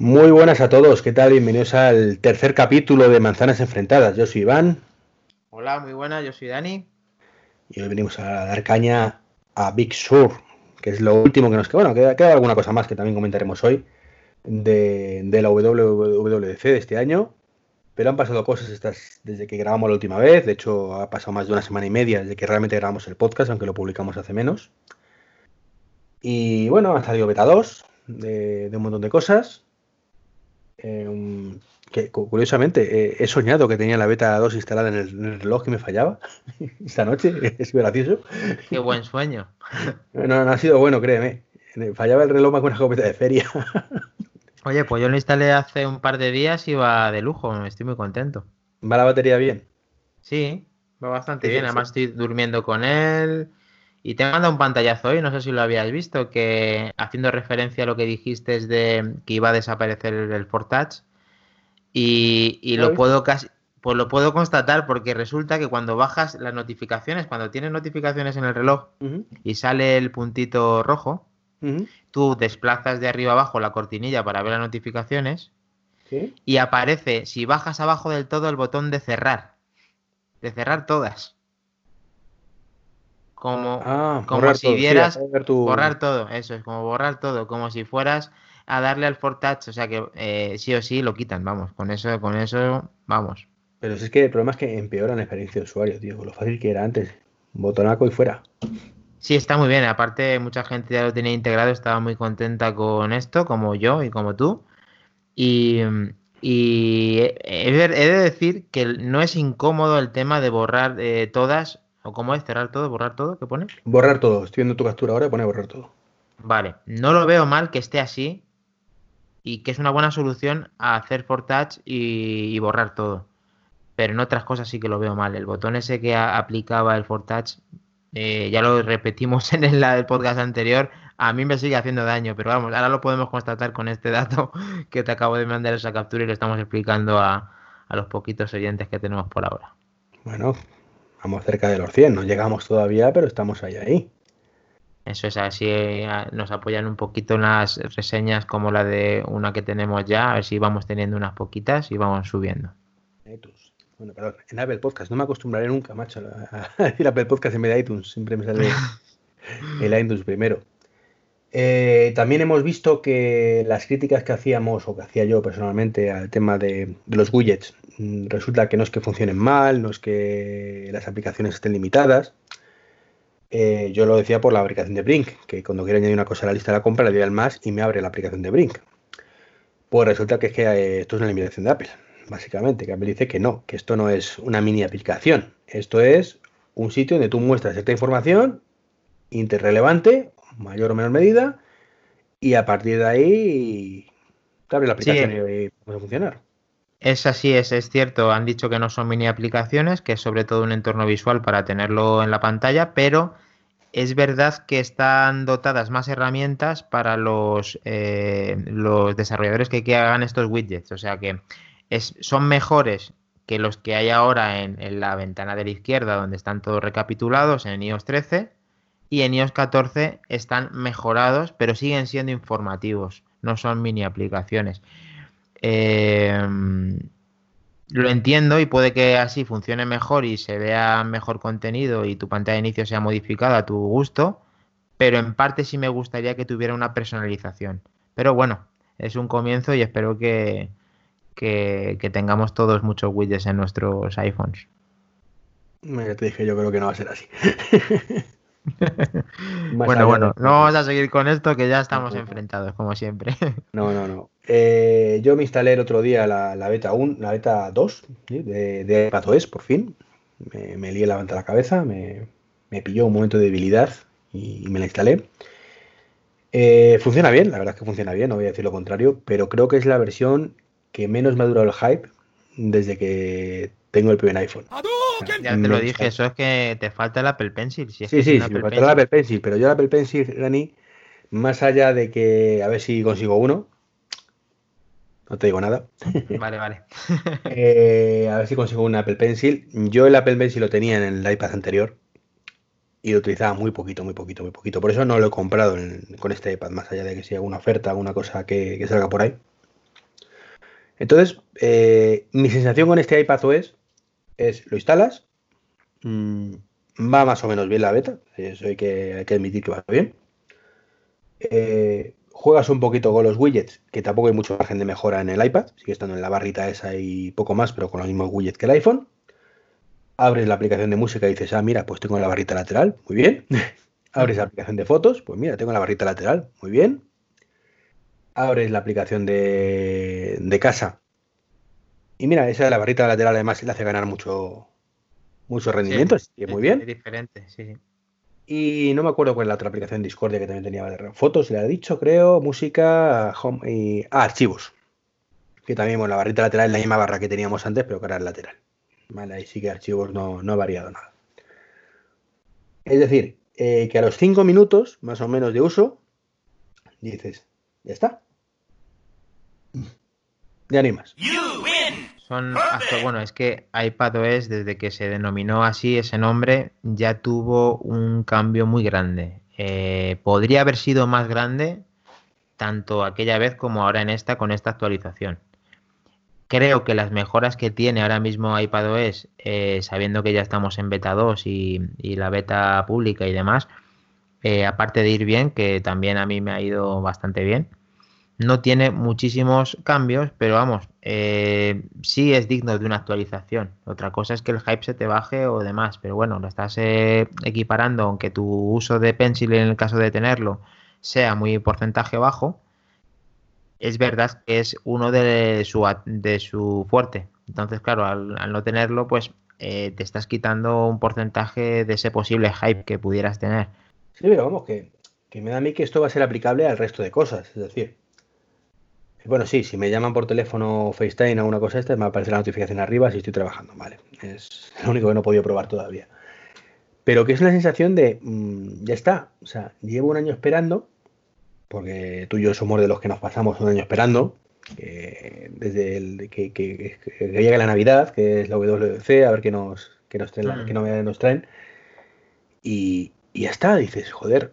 Muy buenas a todos, ¿qué tal? Bienvenidos al tercer capítulo de Manzanas Enfrentadas. Yo soy Iván. Hola, muy buenas, yo soy Dani. Y hoy venimos a dar caña a Big Sur, que es lo último que nos queda. Bueno, queda, queda alguna cosa más que también comentaremos hoy de, de la WWDC de este año. Pero han pasado cosas estas desde que grabamos la última vez. De hecho, ha pasado más de una semana y media desde que realmente grabamos el podcast, aunque lo publicamos hace menos. Y bueno, ha salido beta 2 de, de un montón de cosas. Eh, que curiosamente he soñado que tenía la beta 2 instalada en el, en el reloj y me fallaba esta noche. Es gracioso. Qué buen sueño. No, no ha sido bueno, créeme. Fallaba el reloj más con una copeta de feria. Oye, pues yo lo instalé hace un par de días y va de lujo, estoy muy contento. ¿Va la batería bien? Sí, va bastante sí, bien, además sí. estoy durmiendo con él. Y te manda un pantallazo hoy, no sé si lo habías visto, que haciendo referencia a lo que dijiste de que iba a desaparecer el Fortouch. Y, y lo puedo casi, pues lo puedo constatar porque resulta que cuando bajas las notificaciones, cuando tienes notificaciones en el reloj uh -huh. y sale el puntito rojo, uh -huh. tú desplazas de arriba abajo la cortinilla para ver las notificaciones ¿Sí? y aparece, si bajas abajo del todo, el botón de cerrar. De cerrar todas. Como, ah, como si todo, vieras sí, tu... borrar todo, eso es como borrar todo, como si fueras a darle al Fortouch, o sea que eh, sí o sí lo quitan, vamos, con eso, con eso, vamos. Pero es que el problema es que empeora la experiencia de usuario, tío, lo fácil que era antes, botonaco y fuera. Sí, está muy bien, aparte mucha gente ya lo tenía integrado, estaba muy contenta con esto, como yo y como tú, y, y he, de decir que no es incómodo el tema de borrar eh, todas ¿O cómo es? ¿Cerrar todo? ¿Borrar todo? ¿Qué pone? Borrar todo. Estoy viendo tu captura ahora y pone borrar todo. Vale. No lo veo mal que esté así y que es una buena solución a hacer for touch y, y borrar todo. Pero en otras cosas sí que lo veo mal. El botón ese que aplicaba el for touch, eh, ya lo repetimos en el, el, podcast anterior, a mí me sigue haciendo daño. Pero vamos, ahora lo podemos constatar con este dato que te acabo de mandar esa captura y lo estamos explicando a, a los poquitos oyentes que tenemos por ahora. Bueno, vamos cerca de los 100, no llegamos todavía, pero estamos ahí ahí. Eso es así, eh, nos apoyan un poquito en las reseñas como la de una que tenemos ya, a ver si vamos teniendo unas poquitas y vamos subiendo. iTunes. Bueno, perdón, en Apple Podcast, no me acostumbraré nunca, macho, a decir Apple Podcast en vez de iTunes, siempre me sale el iTunes primero. Eh, también hemos visto que las críticas que hacíamos, o que hacía yo personalmente, al tema de, los widgets, resulta que no es que funcionen mal, no es que las aplicaciones estén limitadas. Eh, yo lo decía por la aplicación de Brink, que cuando quiero añadir una cosa a la lista de la compra le doy al más y me abre la aplicación de Brink. Pues resulta que es que eh, esto es una limitación de Apple, básicamente, que Apple dice que no, que esto no es una mini aplicación, esto es un sitio donde tú muestras cierta información interrelevante mayor o menor medida, y a partir de ahí te abre la aplicación sí. y puede funcionar. Es así, es, es cierto. Han dicho que no son mini aplicaciones, que es sobre todo un entorno visual para tenerlo en la pantalla, pero es verdad que están dotadas más herramientas para los, eh, los desarrolladores que, que, hagan estos widgets. O sea que es, son mejores que los que hay ahora en, en la ventana de la izquierda, donde están todos recapitulados en iOS 13 y en iOS 14 están mejorados, pero siguen siendo informativos, no son mini aplicaciones. Eh, lo entiendo y puede que así funcione mejor y se vea mejor contenido y tu pantalla de inicio sea modificada a tu gusto, pero en parte sí me gustaría que tuviera una personalización. Pero bueno, es un comienzo y espero que, que, tengamos todos muchos widgets en nuestros iPhones. Te dije, yo creo que no va a ser así. bueno, bueno, no vamos a seguir con esto que ya estamos enfrentados, como siempre. no, no, no. Eh, yo me instalé el otro día la, la beta 1, la beta 2 ¿sí? de, de iPadOS, por fin. Me, me lié la la cabeza, me, me, pilló un momento de debilidad y, y me la instalé. Eh, funciona bien, la verdad es que funciona bien, no voy a decir lo contrario, pero creo que es la versión que menos me ha durado el hype desde que tengo el primer iPhone. Ya te lo dije, eso es que te falta el Apple Pencil. Si es sí, sí, sí me falta el Apple Pencil, pero yo el Apple Pencil, Dani, más allá de que a ver si consigo uno, no te digo nada. Vale, vale. eh, a ver si consigo un Apple Pencil. Yo el Apple Pencil lo tenía en el iPad anterior y lo utilizaba muy poquito, muy poquito, muy poquito. Por eso no lo he comprado en, con este iPad, más allá de que si haga una oferta, alguna cosa que, que salga por ahí. Entonces, eh, mi sensación con este iPadOS es, lo instalas, mm, va más o menos bien la beta, eso hay que, hay que admitir que va bien. Eh, juegas un poquito con los widgets, que tampoco hay mucho margen de mejora en el iPad, sigue estando en la barrita esa y poco más, pero con los mismos widgets que el iPhone. Abres la aplicación de música y dices, ah, mira, pues tengo la barrita lateral, muy bien. Abres la aplicación de fotos, pues mira, tengo la barrita lateral, muy bien. Abres la aplicación de, de casa. Y mira, esa de la barrita lateral además le hace ganar mucho, mucho rendimiento, muy bien. Es diferente, sí, Y no me acuerdo cuál es la otra aplicación Discordia que también tenía fotos, le ha dicho, creo, música, home y. Ah, archivos. Que también, bueno, la barrita lateral es la misma barra que teníamos antes, pero que ahora es lateral. Vale, ahí sí que archivos no, no ha variado nada. Es decir, eh, que a los 5 minutos, más o menos de uso, dices, ya está. Ya ni más. Son bueno, es que iPadOS, desde que se denominó así ese nombre, ya tuvo un cambio muy grande. Eh, podría haber sido más grande tanto aquella vez como ahora en esta con esta actualización. Creo que las mejoras que tiene ahora mismo iPadOS, eh, sabiendo que ya estamos en beta 2 y, la beta pública y demás, eh, aparte de ir bien, que también a mí me ha ido bastante bien, no tiene muchísimos cambios, pero vamos, eh, sí es digno de una actualización. Otra cosa es que el hype se te baje o demás, pero bueno, lo estás eh, equiparando, aunque tu uso de Pencil en el caso de tenerlo sea muy porcentaje bajo, es verdad que es uno de su, de su fuerte. Entonces, claro, al, no tenerlo, pues eh, te estás quitando un porcentaje de ese posible hype que pudieras tener. Sí, pero vamos, que, que me da a mí que esto va a ser aplicable al resto de cosas. Es decir, bueno, sí, si me llaman por teléfono FaceTime o una cosa esta, me aparece la notificación arriba si estoy trabajando, vale. Es lo único que no he podido probar todavía. Pero que es una sensación de, mm, ya está, o sea, llevo un año esperando, porque tú y yo somos de los que nos pasamos un año esperando, desde el, que, que, llegue la Navidad, que es la WWC, a ver qué nos, qué nos, traen, qué mm. nos traen. Y, ya está, dices, joder,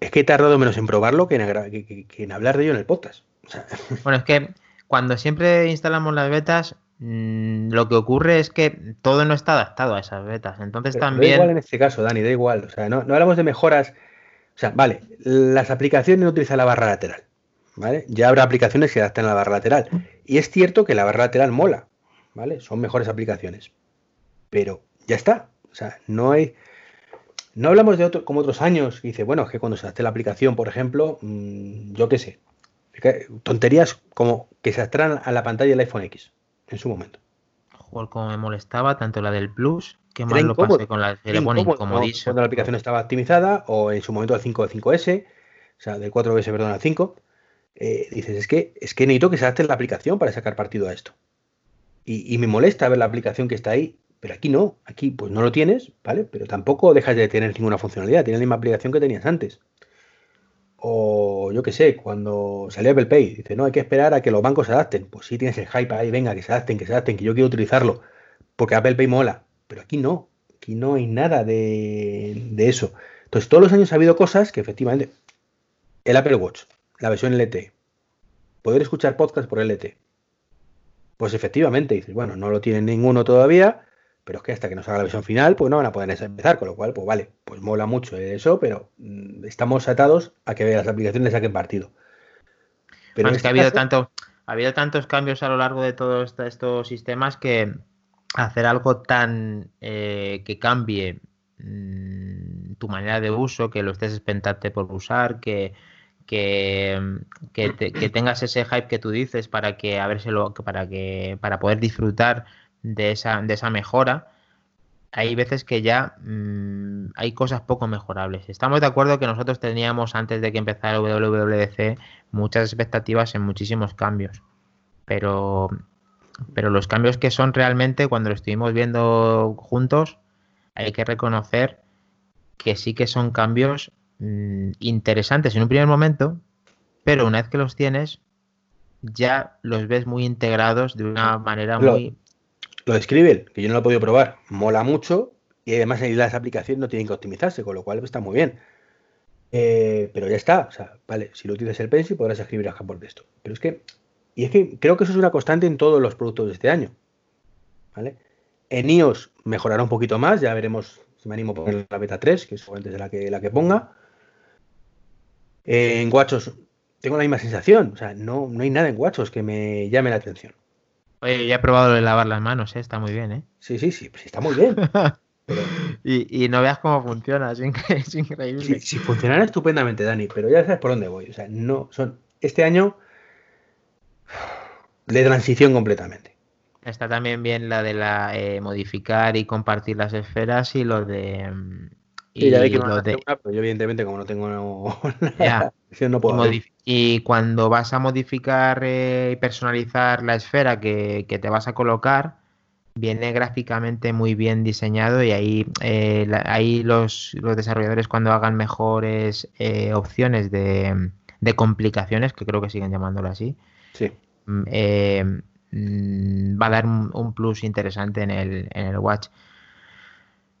es que he tardado menos en probarlo que en hablar de ello en el podcast. Bueno, es que cuando siempre instalamos las betas, mm, lo que ocurre es que todo no está adaptado a esas betas. Entonces también. Da igual en este caso, Dani, da igual. O sea, no, hablamos de mejoras. O sea, vale, las aplicaciones no utilizan la barra lateral. ¿Vale? Ya habrá aplicaciones que adapten a la barra lateral. Y es cierto que la barra lateral mola. ¿Vale? Son mejores aplicaciones. Pero ya está. O sea, no hay. No hablamos de otro, como otros años, que dice, bueno, es que cuando se adapte la aplicación, por ejemplo, mm, yo qué sé, Tonterías como que se atraen a la pantalla del iPhone X en su momento. Como me molestaba, tanto la del Plus, que más lo pasé con la del teléfono incomodísimo. Cuando la aplicación estaba optimizada, o en su momento el 5 5S, o sea, del 4S, perdón, al 5, eh, dices, es que, es que necesito que se adapte la aplicación para sacar partido a esto. Y, y, me molesta ver la aplicación que está ahí, pero aquí no, aquí pues no lo tienes, ¿vale? Pero tampoco dejas de tener ninguna funcionalidad, tienes la misma aplicación que tenías antes. O yo qué sé, cuando salió Apple Pay, dice, no, hay que esperar a que los bancos se adapten. Pues sí tienes el hype ahí, venga, que se adapten, que se adapten, que yo quiero utilizarlo, porque Apple Pay mola. Pero aquí no, aquí no hay nada de, eso. Entonces, todos los años ha habido cosas que efectivamente, el Apple Watch, la versión LTE, poder escuchar podcast por LTE. Pues efectivamente, dices, bueno, no lo tiene ninguno todavía, pero es que hasta que nos haga la versión final, pues no van a poder empezar, con lo cual, pues vale, pues mola mucho eso, pero mm, estamos atados a que las aplicaciones saquen partido. Pero es que ha habido tanto, ha habido tantos cambios a lo largo de todos estos sistemas que hacer algo tan eh, que cambie mm, tu manera de uso, que lo estés expectante por usar, que, que, que, tengas ese hype que tú dices para que a para que para poder disfrutar de esa, de esa mejora, hay veces que ya mm, hay cosas poco mejorables. Estamos de acuerdo que nosotros teníamos antes de que empezara el WWDC muchas expectativas en muchísimos cambios, pero, pero los cambios que son realmente cuando lo estuvimos viendo juntos, hay que reconocer que sí que son cambios mm, interesantes en un primer momento, pero una vez que los tienes, ya los ves muy integrados de una manera muy lo de Scribble, que yo no lo he podido probar, mola mucho y además las aplicaciones no tienen que optimizarse, con lo cual está muy bien. Eh, pero ya está, o sea, vale, si lo utilizas el Pencil podrás escribir a por esto. Pero es que Y es que creo que eso es una constante en todos los productos de este año. ¿Vale? En iOS mejorará un poquito más, ya veremos si me animo a poner la beta 3, que es la que, la que ponga. En WatchOS tengo la misma sensación, o sea, no, no hay nada en WatchOS que me llame la atención. Oye, ya he probado lo de lavar las manos, ¿eh? está muy bien, ¿eh? Sí, sí, sí, pues está muy bien. y, no veas cómo funciona, es, increíble. Sí, sí, funcionará estupendamente, Dani, pero ya sabes por dónde voy. O sea, no son. Este año de transición completamente. Está también bien la de la eh, modificar y compartir las esferas y lo de. Mm, y, ya que lo de... pero yo evidentemente como no tengo no, no puedo. Y, cuando vas a modificar eh, y personalizar la esfera que, que te vas a colocar, viene gráficamente muy bien diseñado y ahí, eh, ahí los, los, desarrolladores cuando hagan mejores eh, opciones de, de, complicaciones, que creo que siguen llamándolo así, sí. Mm, mm, va a dar un, plus interesante en el, en el Watch.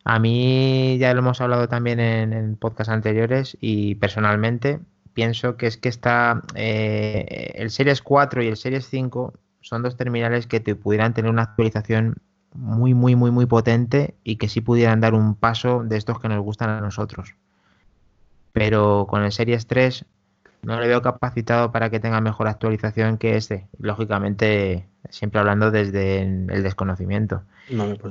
A mí ya lo hemos hablado también en, en podcast anteriores y personalmente pienso que es que está el Series 4 y el Series 5 son dos terminales que te pudieran tener una actualización muy, muy, muy, muy potente y que sí pudieran dar un paso de estos que nos gustan a nosotros. Pero con el Series 3 no le veo capacitado para que tenga mejor actualización que este. Lógicamente, siempre hablando desde el desconocimiento.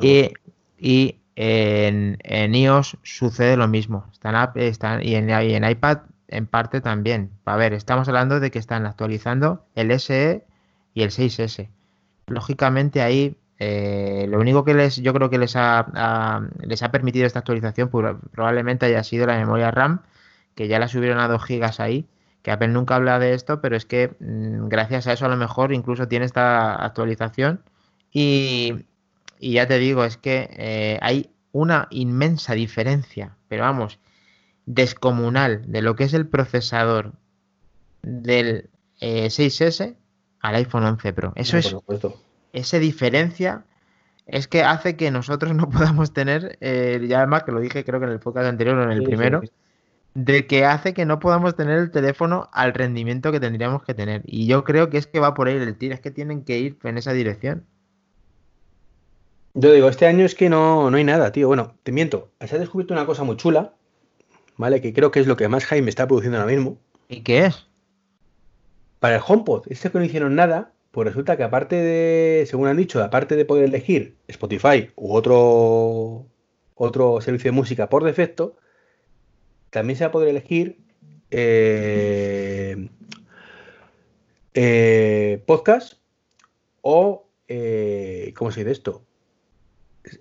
y, y en, iOS sucede lo mismo. Están, y, en, iPad en parte también. A ver, estamos hablando de que están actualizando el SE y el 6S. Lógicamente ahí eh, lo único que les yo creo que les ha, les ha permitido esta actualización probablemente haya sido la memoria RAM, que ya la subieron a 2 GB ahí, que Apple nunca habla de esto, pero es que mm, gracias a eso a lo mejor incluso tiene esta actualización. Y, ya te digo, es que eh, hay una inmensa diferencia, pero vamos, descomunal de lo que es el procesador del 6S eh, al iPhone 11 Pro. Eso es esa diferencia es que hace que nosotros no podamos tener, eh, ya además que lo dije creo que en el podcast anterior o en el primero, de que hace que no podamos tener el teléfono al rendimiento que tendríamos que tener. Y yo creo que es que va por ahí el tiro, es que tienen que ir en esa dirección. Yo digo, este año es que no, no hay nada, tío. Bueno, te miento, se ha descubierto una cosa muy chula, ¿vale? Que creo que es lo que más Jaime está produciendo ahora mismo. ¿Y qué es? Para el HomePod, este que no hicieron nada, pues resulta que aparte de, según han dicho, aparte de poder elegir Spotify u otro, otro servicio de música por defecto, también se va a poder elegir eh, eh, podcast o, eh, ¿cómo se dice esto?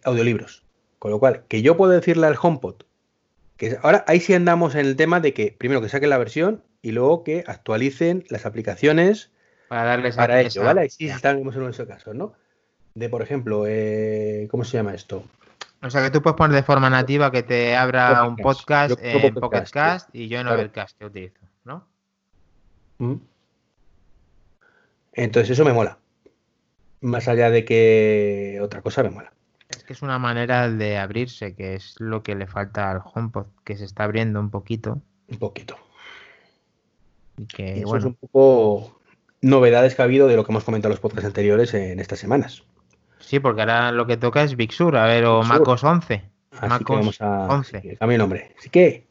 Audiolibros. Con lo cual, que yo puedo decirle al HomePod, que ahora ahí sí andamos en el tema de que primero que saquen la versión y luego que actualicen las aplicaciones para darles para ello, ¿vale? sí estamos en ese caso, ¿no? De, por ejemplo, eh, ¿cómo se llama esto? O sea, que tú puedes poner de forma nativa que te abra un podcast en Pocket Cast y yo en Overcast que utilizo, ¿no? Mm. Entonces eso me mola. Más allá de que otra cosa me mola. Es que es una manera de abrirse, que es lo que le falta al HomePod, que se está abriendo un poquito. Un poquito. Y que, eso es un poco novedades que ha habido de lo que hemos comentado en los podcasts anteriores en estas semanas. Sí, porque ahora lo que toca es Big Sur, a ver, o MacOS 11. Así MacOS que vamos a 11. cambio el nombre. Así que.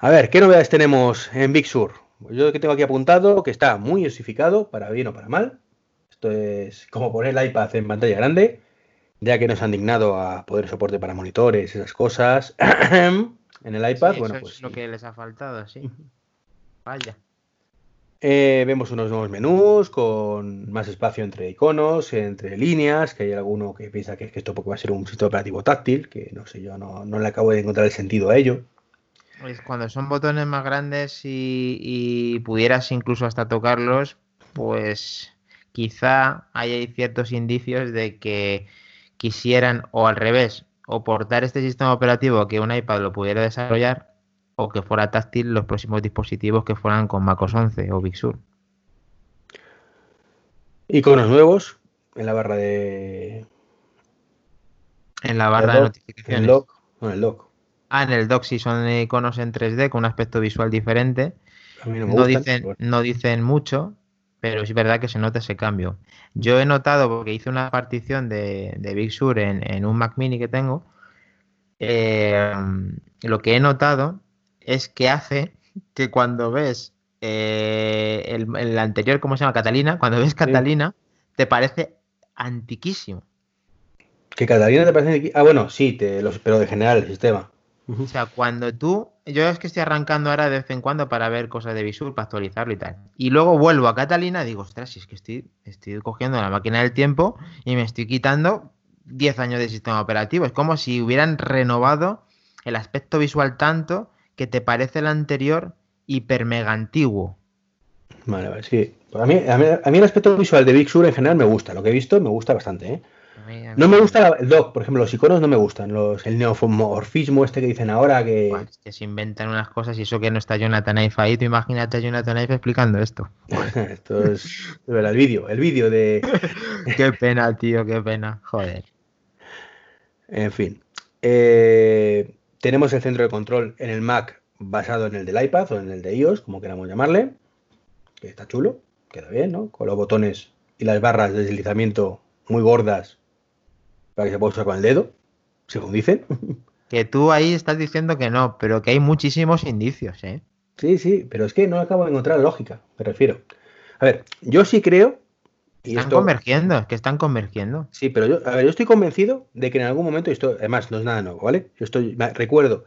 A ver, ¿qué novedades tenemos en Big Sur? Yo que tengo aquí apuntado que está muy osificado, para bien o para mal. Esto es como poner el iPad en pantalla grande, ya que nos han dignado a poder soporte para monitores, esas cosas. en el iPad, bueno, pues. Es lo que les ha faltado, sí. Vaya. Eh, vemos unos nuevos menús con más espacio entre iconos, entre líneas, que hay alguno que piensa que, esto va a ser un sistema operativo táctil, que no sé, yo no, le acabo de encontrar el sentido a ello. Pues cuando son botones más grandes y, pudieras incluso hasta tocarlos, pues quizá hay ciertos indicios de que quisieran o al revés, o portar este sistema operativo que un iPad lo pudiera desarrollar o que fuera táctil los próximos dispositivos que fueran con MacOS 11 o Big Sur. Iconos nuevos en la barra de. En la barra de notificaciones. En el dock. en el dock. Ah, en el dock sí son iconos en 3D con un aspecto visual diferente. no, dicen, no dicen mucho, pero es verdad que se nota ese cambio. Yo he notado, porque hice una partición de, Big Sur en, un Mac Mini que tengo, eh, lo que he notado es que hace que cuando ves eh, el, anterior, ¿cómo se llama? Catalina, cuando ves Catalina, te parece antiquísimo. ¿Que Catalina te parece Ah, bueno, sí, te, pero de general el sistema. O sea, cuando tú. Yo es que estoy arrancando ahora de vez en cuando para ver cosas de Visur, para actualizarlo y tal. Y luego vuelvo a Catalina y digo, ostras, si es que estoy, estoy cogiendo la máquina del tiempo y me estoy quitando 10 años de sistema operativo. Es como si hubieran renovado el aspecto visual tanto que te parece el anterior hiper mega antiguo. Vale, vale, sí. A mí, a, mí, el aspecto visual de Big en general me gusta. Lo que he visto me gusta bastante, ¿eh? No me gusta el doc, por ejemplo, los iconos no me gustan. Los, el neofomorfismo este que dicen ahora que... que se inventan unas cosas y eso que no está Jonathan Ive ahí. Tú imagínate a Jonathan Ive explicando esto. esto es... el vídeo, el vídeo de... qué pena, tío, qué pena. Joder. En fin. Eh, tenemos el centro de control en el Mac basado en el del iPad o en el de iOS, como queramos llamarle. Que está chulo, queda bien, ¿no? Con los botones y las barras de deslizamiento muy gordas para que se pueda usar con el dedo, según dicen. Que tú ahí estás diciendo que no, pero que hay muchísimos indicios, ¿eh? Sí, sí, pero es que no acabo de encontrar lógica, me refiero. A ver, yo sí creo. Y están convergiendo, es que están convergiendo. Sí, pero yo, a ver, yo estoy convencido de que en algún momento, esto además no es nada nuevo, ¿vale? Yo estoy, recuerdo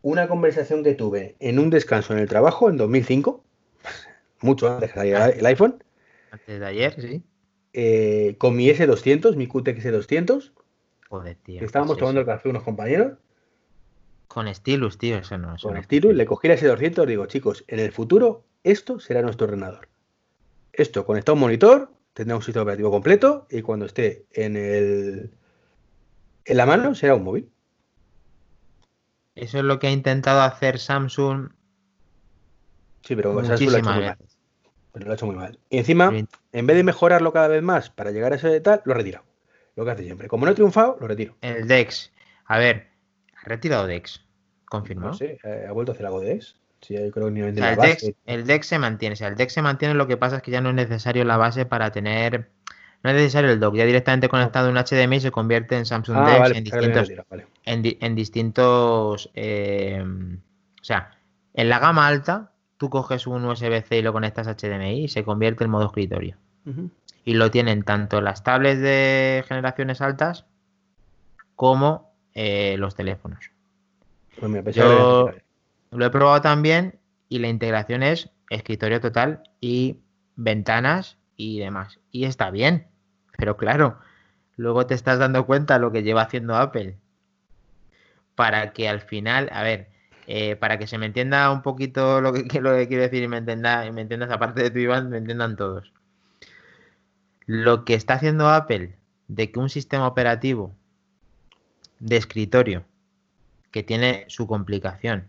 una conversación que tuve en un descanso en el trabajo en 2005, mucho antes de que saliera el iPhone. Antes de ayer, sí. Eh, con mi S200, mi QTX S200. Joder, tío. Estábamos tomando el café unos compañeros. Con Stylus, tío, eso no. con Stylus, le cogí el S200 digo, chicos, en el futuro esto será nuestro ordenador. Esto conecta a un monitor, tendrá un sistema operativo completo y cuando esté en el en la mano será un móvil. Eso es lo que ha intentado hacer Samsung. Sí, pero Samsung lo ha hecho pero lo ha hecho muy mal. Y encima, en vez de mejorarlo cada vez más para llegar a ese tal, lo retiro. Lo que hace siempre. Como no he triunfado, lo retiro. El DEX. A ver, ha retirado DEX. ¿Confirmó? No sé, eh, ha vuelto a hacer algo de DEX. Sí, yo creo que el, DEX, el DEX se mantiene. O sea, el DEX se mantiene, lo que pasa es que ya no es necesario la base para tener. No es necesario el dock, ya directamente conectado a un HDMI se convierte en Samsung ah, DEX en, distintos, en, distintos. Eh, o sea, en la gama alta tú coges un USB-C y lo conectas a HDMI y se convierte en modo escritorio. Y lo tienen tanto las tablets de generaciones altas como eh, los teléfonos. Pues Yo lo he probado también y la integración es escritorio total y ventanas y demás. Y está bien, pero claro, luego te estás dando cuenta lo que lleva haciendo Apple para que al final, a ver, eh, para que se me entienda un poquito lo que, lo que quiero decir y me, entienda, me entiendas, aparte de tu Iván, me entiendan todos. Lo que está haciendo Apple de que un sistema operativo de escritorio que tiene su complicación,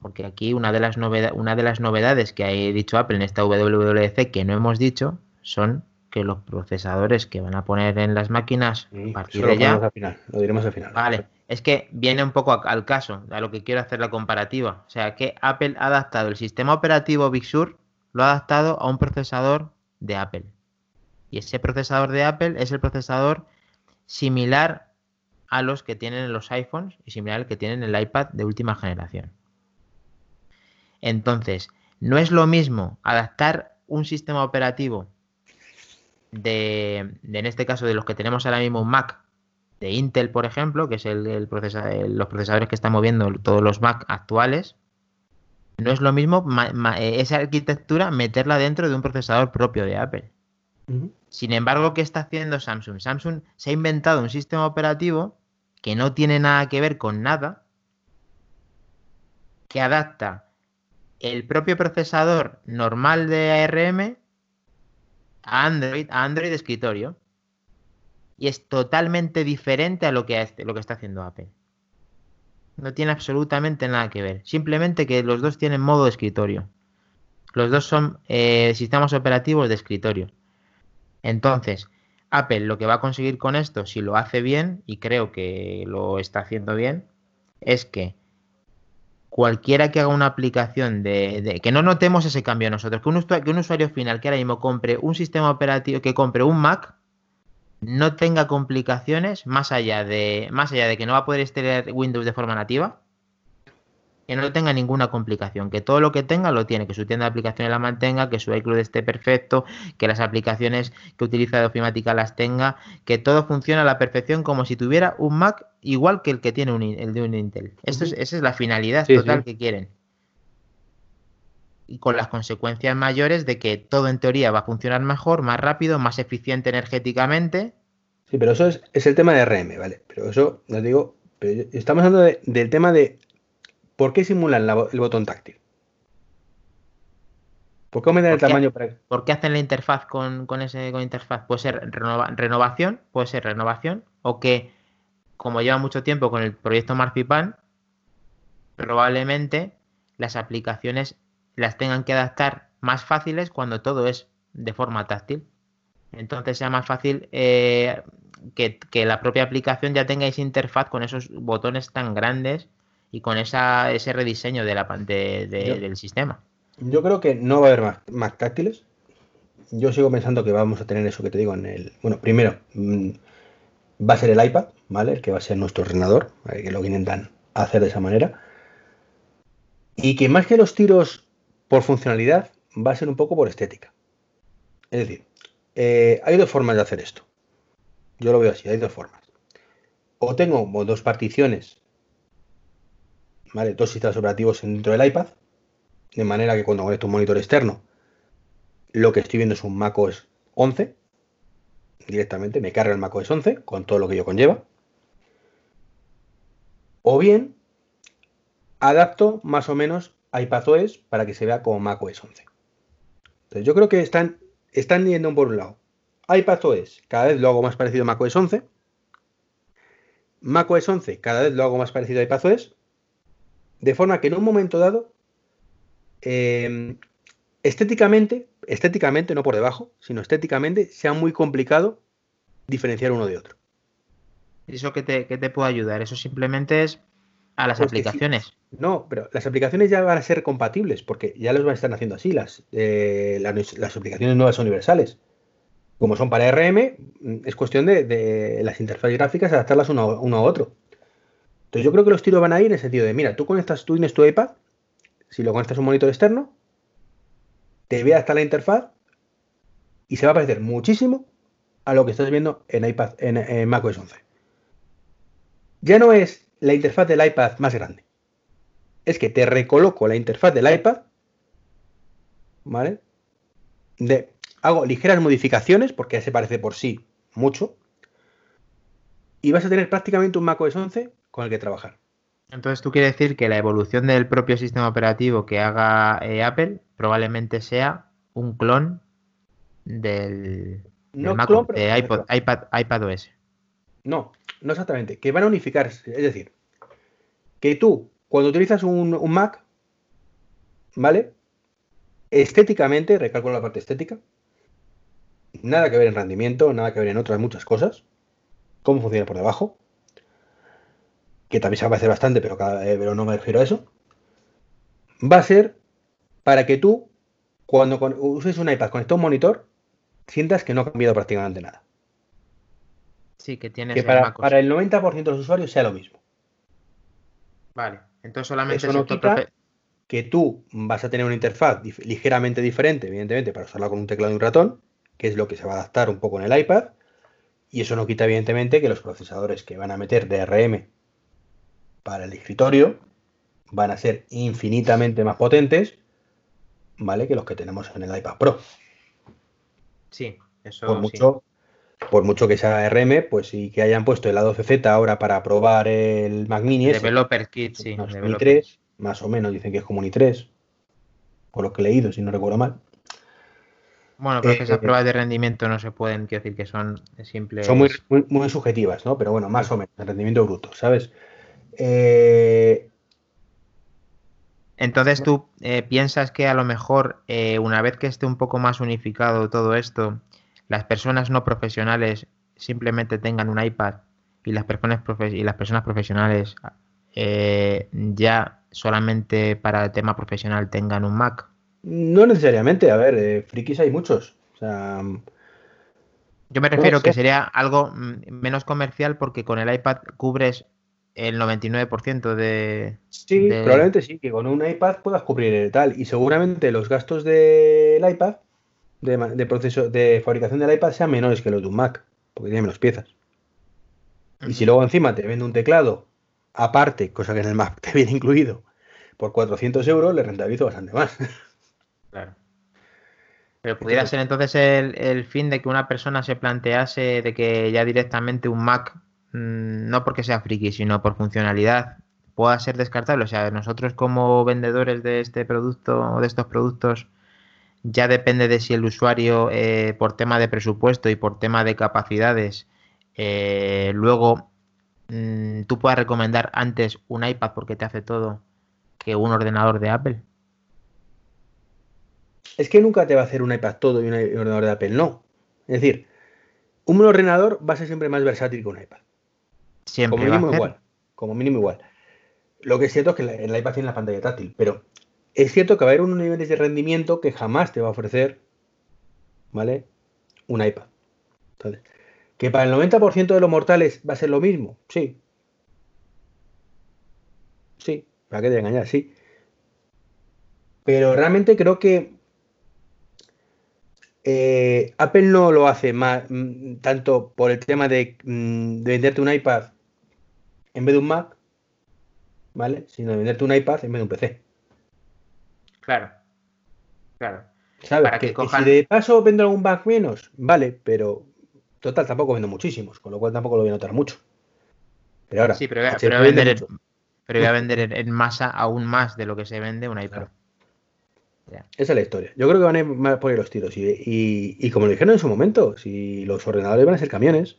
porque aquí una de las, una de las novedades que ha dicho Apple en esta WWDC que no hemos dicho son que los procesadores que van a poner en las máquinas a partir de ya. lo diremos al final. Vale, es que viene un poco al caso, a lo que quiero hacer la comparativa. O sea, que Apple ha adaptado el sistema operativo Big Sur, lo ha adaptado a un procesador de Apple. Y ese procesador de Apple es el procesador similar a los que tienen los iPhones y similar al que tienen el iPad de última generación. Entonces, no es lo mismo adaptar un sistema operativo de, en este caso, de los que tenemos ahora mismo un Mac de Intel, por ejemplo, que es el, los procesadores que están moviendo todos los Mac actuales, no es lo mismo esa arquitectura meterla dentro de un procesador propio de Apple. Sin embargo, ¿qué está haciendo Samsung? Samsung se ha inventado un sistema operativo que no tiene nada que ver con nada, que adapta el propio procesador normal de ARM a Android, a Android de escritorio. Y es totalmente diferente a lo que, lo que está haciendo Apple. No tiene absolutamente nada que ver. Simplemente que los dos tienen modo de escritorio. Los dos son eh, sistemas operativos de escritorio. Entonces, Apple lo que va a conseguir con esto, si lo hace bien, y creo que lo está haciendo bien, es que cualquiera que haga una aplicación de, que no notemos ese cambio nosotros, que un, que un usuario final que ahora mismo compre un sistema operativo, que compre un Mac, no tenga complicaciones más allá de más allá de que no va a poder instalar Windows de forma nativa que no tenga ninguna complicación, que todo lo que tenga lo tiene, que su tienda de aplicaciones la mantenga, que su iCloud esté perfecto, que las aplicaciones que utiliza de ofimática las tenga, que todo funcione a la perfección como si tuviera un Mac igual que el que tiene un, el de un Intel. Esto es, esa es la finalidad total que quieren. Y con las consecuencias mayores de que todo en teoría va a funcionar mejor, más rápido, más eficiente energéticamente. Sí, pero eso es, el tema de RM, ¿vale? Pero eso, no digo, pero estamos hablando del tema de ¿Por qué simulan el botón táctil? ¿Por qué aumentan el tamaño? Para... ¿Por qué hacen la interfaz con, ese con interfaz? Puede ser renovación, puede ser renovación, o que como lleva mucho tiempo con el proyecto Marzipan, probablemente las aplicaciones las tengan que adaptar más fáciles cuando todo es de forma táctil. Entonces sea más fácil eh, que, que, la propia aplicación ya tenga esa interfaz con esos botones tan grandes y con esa, ese rediseño de la, del sistema. Yo creo que no va a haber más, más táctiles. Yo sigo pensando que vamos a tener eso que te digo en el. Bueno, primero, mm, va a ser el iPad, ¿vale? El que va a ser nuestro ordenador, que lo intentan hacer de esa manera. Y que más que los tiros por funcionalidad, va a ser un poco por estética. Es decir, eh, hay dos formas de hacer esto. Yo lo veo así, hay dos formas. O tengo dos particiones Dos sistemas operativos dentro del iPad, de manera que cuando conecto un monitor externo, lo que estoy viendo es un macOS 11, directamente me carga el macOS 11 con todo lo que yo conlleva. O bien, adapto más o menos iPadOS para que se vea como macOS 11. Entonces yo creo que están, están yendo por un lado. iPadOS, cada vez lo hago más parecido a macOS 11. macOS 11, cada vez lo hago más parecido a iPadOS. De forma que en un momento dado, em, estéticamente, estéticamente, no por debajo, sino estéticamente, sea muy complicado diferenciar uno de otro. ¿Eso qué te, te puede ayudar? Eso simplemente es a las aplicaciones. No, pero las aplicaciones ya van a ser compatibles, porque ya los van a estar haciendo así, las, eh, las, aplicaciones nuevas universales. Como son para RM, es cuestión de, las interfaces gráficas adaptarlas uno, uno a otro. Entonces yo creo que los tiros van a ir en el sentido de, mira, tú conectas, tú tienes tu iPad, si lo conectas a un monitor externo, te ve hasta la interfaz y se va a parecer muchísimo a lo que estás viendo en iPad, en, macOS 11. Ya no es la interfaz del iPad más grande. Es que te recoloco la interfaz del iPad, ¿vale? De, hago ligeras modificaciones porque ya se parece por sí mucho. Y vas a tener prácticamente un macOS 11 con el que trabajar. Entonces, ¿tú quieres decir que la evolución del propio sistema operativo que haga eh, Apple probablemente sea un clon del, no de iPod, iPad, iPadOS? No, no exactamente. Que van a unificar. Es decir, que tú, cuando utilizas un, Mac, ¿vale? Estéticamente, recalco la parte estética, nada que ver en rendimiento, nada que ver en otras muchas cosas, cómo funciona por debajo, que también se va a parecer bastante, pero, eh, pero no me refiero a eso, va a ser para que tú, cuando uses un iPad conectado a un monitor, sientas que no ha cambiado prácticamente nada. Sí, que tienes que para, para, el 90% de los usuarios sea lo mismo. Vale, entonces solamente eso no quita que tú vas a tener una interfaz ligeramente diferente, evidentemente, para usarla con un teclado y un ratón, que es lo que se va a adaptar un poco en el iPad, y eso no quita, evidentemente, que los procesadores que van a meter DRM para el escritorio van a ser infinitamente más potentes, ¿vale? Que los que tenemos en el iPad Pro. Sí, eso por mucho, Por mucho que sea RM, pues sí que hayan puesto el A12Z ahora para probar el Mac Mini. Developer Kit, sí. más o menos, dicen que es como un i3, por lo que he leído, si no recuerdo mal. Bueno, creo que esas eh, pruebas de rendimiento no se pueden, quiero decir que son simples. Son muy, muy, subjetivas, ¿no? Pero bueno, más o menos, el rendimiento bruto, ¿sabes? Eh, Entonces tú eh, piensas que a lo mejor eh, una vez que esté un poco más unificado todo esto, las personas no profesionales simplemente tengan un iPad y las personas, y las personas profesionales ya solamente para el tema profesional tengan un Mac? No necesariamente, a ver, eh, frikis hay muchos. O sea, yo me refiero que sería algo mm, menos comercial porque con el iPad cubres el 99% de... Sí, probablemente sí, que con un iPad puedas cubrir tal. Y seguramente los gastos del iPad, de, proceso de fabricación del iPad, sean menores que los de un Mac, porque tiene menos piezas. Y si luego encima te vende un teclado aparte, cosa que en el Mac te viene incluido, por 400 euros, le rentabilizo bastante más. Claro. Pero pudiera ser entonces el, fin de que una persona se plantease de que ya directamente un Mac, mm, no porque sea friki, sino por funcionalidad, pueda ser descartable. O sea, nosotros como vendedores de este producto o de estos productos, ya depende de si el usuario, eh, por tema de presupuesto y por tema de capacidades, eh, luego mm, tú puedas recomendar antes un iPad porque te hace todo que un ordenador de Apple. Es que nunca te va a hacer un iPad todo y un ordenador de Apple, no. Es decir, un ordenador va a ser siempre más versátil que un iPad. Siempre. Como mínimo igual. Como mínimo igual. Lo que es cierto es que el iPad tiene la pantalla táctil, pero es cierto que va a haber unos niveles de rendimiento que jamás te va a ofrecer, ¿vale? Un iPad. Entonces, que para el 90% de los mortales va a ser lo mismo, sí. Sí, para que te engañar, sí. Pero realmente creo que eh, Apple no lo hace más, mm, tanto por el tema de, mm, de, venderte un iPad en vez de un Mac, ¿vale? Sino de venderte un iPad en vez de un PC. Claro, claro. ¿Sabes? que, si de paso vendo algún Mac menos, vale, pero total tampoco vendo muchísimos, con lo cual tampoco lo voy a notar mucho. Pero ahora, sí, pero, voy a, vender, pero voy a vender en masa aún más de lo que se vende un iPad. Esa es la historia. Yo creo que van a por los tiros. Y, como lo dijeron en su momento, si los ordenadores van a ser camiones.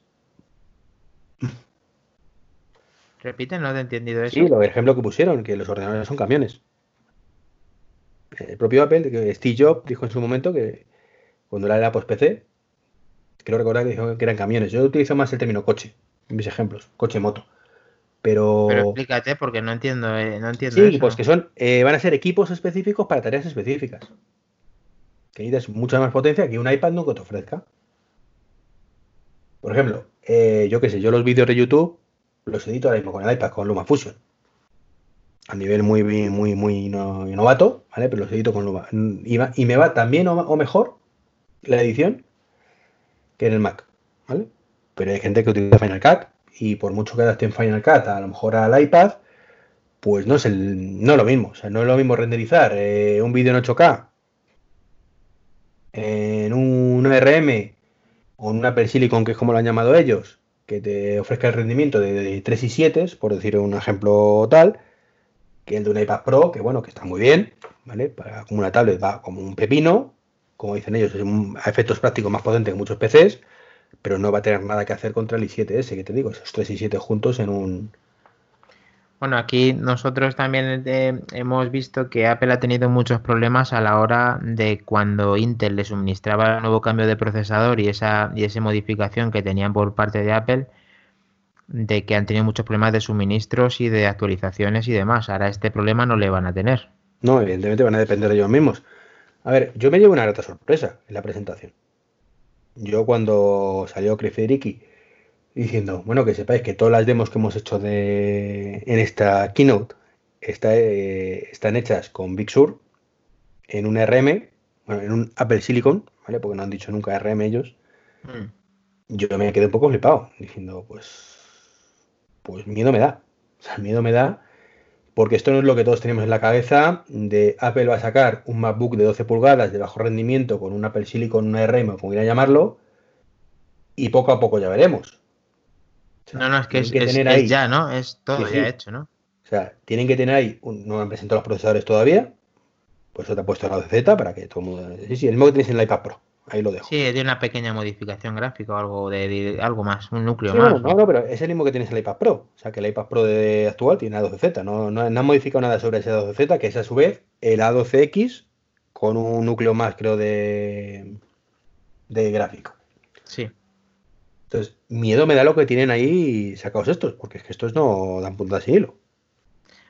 Repiten, no he entendido eso. Sí, lo ejemplo que pusieron, que los ordenadores son camiones. El propio Apple, que Steve Jobs dijo en su momento que cuando era la post-PC, creo recordar que dijo que eran camiones. Yo utilizo más el término coche en mis ejemplos, coche-moto. Pero... Pero explícate porque no entiendo, eh, no entiendo. Sí, pues que son, eh, van a ser equipos específicos para tareas específicas. Que necesitas mucha más potencia que un iPad nunca te ofrezca. Por ejemplo, eh, yo qué sé, yo los vídeos de YouTube los edito ahora mismo con el iPad, con LumaFusion. A nivel muy, muy, muy novato, ¿vale? Pero los edito con Luma. Y, me va también o, mejor la edición que en el Mac, ¿vale? Pero hay gente que utiliza Final Cut y por mucho que adapte en Final Cut a lo mejor al iPad, pues no es el, no lo mismo. O sea, no es lo mismo renderizar eh, un vídeo en 8K en un RM o en un Apple Silicon, que es como lo han llamado ellos, que te ofrezca el rendimiento de, 3 y 7, por decir un ejemplo tal, que el de un iPad Pro, que bueno, que está muy bien, ¿vale? Para, como una tablet va como un pepino, como dicen ellos, es un, a efectos prácticos más potente que muchos PCs, pero no va a tener nada que hacer contra el i7S, que te digo, esos 3 y 7 juntos en un... Bueno, aquí nosotros también eh, hemos visto que Apple ha tenido muchos problemas a la hora de cuando Intel le suministraba el nuevo cambio de procesador y esa, y esa modificación que tenían por parte de Apple, de que han tenido muchos problemas de suministros y de actualizaciones y demás. Ahora este problema no le van a tener. No, evidentemente van a depender de ellos mismos. A ver, yo me llevo una grata sorpresa en la presentación. Yo cuando salió Chris diciendo, bueno, que sepáis que todas las demos que hemos hecho de, en esta keynote eh, están hechas con Big Sur en un RM, bueno, en un Apple Silicon, ¿vale? Porque no han dicho nunca RM ellos. Mm. Yo me quedé un poco flipado, diciendo, pues, pues miedo me da. O sea, miedo me da porque esto no es lo que todos tenemos en la cabeza de Apple va a sacar un MacBook de 12 pulgadas de bajo rendimiento con un Apple Silicon, un ARM, como a llamarlo, y poco a poco ya veremos. no, no, es que, es, ya, ¿no? Es todo ya hecho, ¿no? O sea, tienen que tener ahí, no han presentado los procesadores todavía, por eso te ha puesto la Z para que todo el mundo... Sí, sí, el mismo que tienes en el iPad Pro. Ahí lo dejo. Sí, tiene una pequeña modificación gráfica o algo de, algo más, un núcleo más. No, no, pero es el mismo que tienes en el iPad Pro. O sea, que el iPad Pro de actual tiene A12Z. No, no, han modificado nada sobre ese A12Z, que es a su vez el A12X con un núcleo más, creo, de, de gráfico. Sí. Entonces, miedo me da lo que tienen ahí sacados estos, porque es que estos no dan punta sin hilo.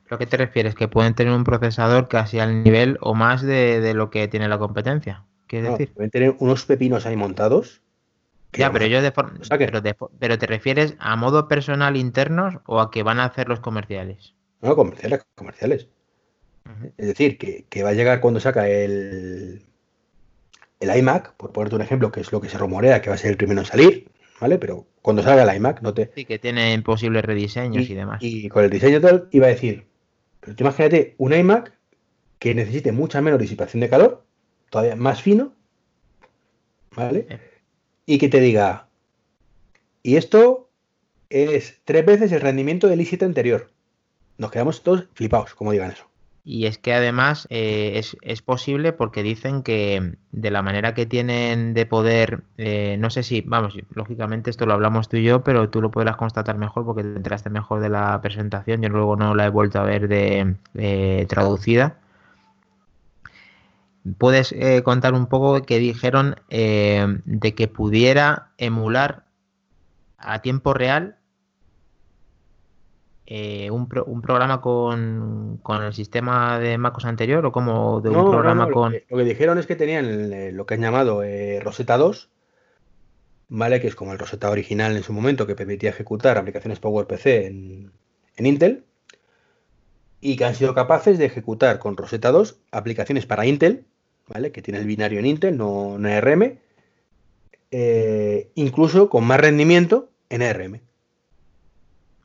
¿Lo que te refieres? Que pueden tener un procesador casi al nivel o más de, lo que tiene la competencia. ¿Quieres decir? Pueden tener unos pepinos ahí montados. Ya, pero yo de forma. Pero, pero, te refieres a modo personal internos o a que van a hacer los comerciales? No, comerciales, comerciales. Es decir, que, va a llegar cuando saca el, el iMac, por ponerte un ejemplo, que es lo que se rumorea que va a ser el primero en salir, ¿vale? Pero cuando salga el iMac, no te. Sí, que tiene posibles rediseños y, demás. Y con el diseño tal, iba a decir, pero tú imagínate un iMac que necesite mucha menos disipación de calor, todavía más fino, ¿vale? Y que te diga, y esto es tres veces el rendimiento del i7 anterior. Nos quedamos todos flipados, como digan eso. Y es que además eh, es, posible porque dicen que de la manera que tienen de poder, eh, no sé si, vamos, lógicamente esto lo hablamos tú y yo, pero tú lo podrás constatar mejor porque te enteraste mejor de la presentación, yo luego no la he vuelto a ver de, traducida. ¿Puedes eh, contar un poco que dijeron de que pudiera emular a tiempo real eh, un, un, programa con, el sistema de MacOS anterior o como de un programa con. Lo que, dijeron es que tenían eh, lo que han llamado eh, Rosetta 2, ¿vale? Que es como el Rosetta original en su momento que permitía ejecutar aplicaciones PowerPC en, en Intel. Y que han sido capaces de ejecutar con Rosetta 2 aplicaciones para Intel, ¿vale? Que tiene el binario en Intel, no en ARM. incluso con más rendimiento en ARM.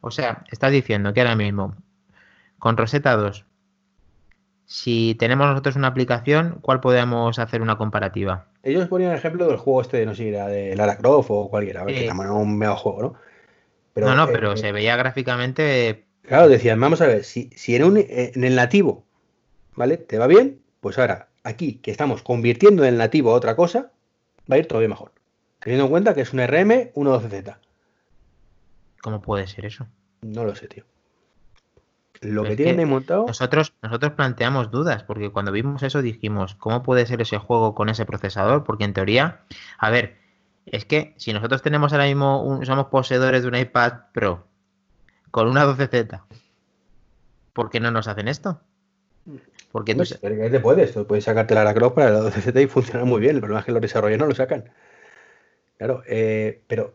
O sea, estás diciendo que ahora mismo, con Rosetta 2, si tenemos nosotros una aplicación, ¿cuál podemos hacer una comparativa? Ellos ponían el ejemplo del juego este, no sé, era de Lara Croft o cualquiera, a ver, que también un mega juego, ¿no? no, no, pero eh, se veía gráficamente. Claro, decían, vamos a ver, si, si en, un, en el nativo, ¿vale? ¿Te va bien? Pues ahora, aquí, que estamos convirtiendo el nativo a otra cosa, va a ir todavía mejor. Teniendo en cuenta que es un RM 112Z. ¿Cómo puede ser eso? No lo sé, tío. Lo que tienen montado. Nosotros, nosotros planteamos dudas, porque cuando vimos eso dijimos, ¿cómo puede ser ese juego con ese procesador? Porque en teoría, a ver, es que si nosotros tenemos ahora mismo, somos poseedores de un iPad Pro con una 12Z, ¿por qué no nos hacen esto? Porque no sé. te puedes, puedes sacarte la Cross para la 12Z y funciona muy bien. El problema es que los desarrolladores no lo sacan. Claro, eh, pero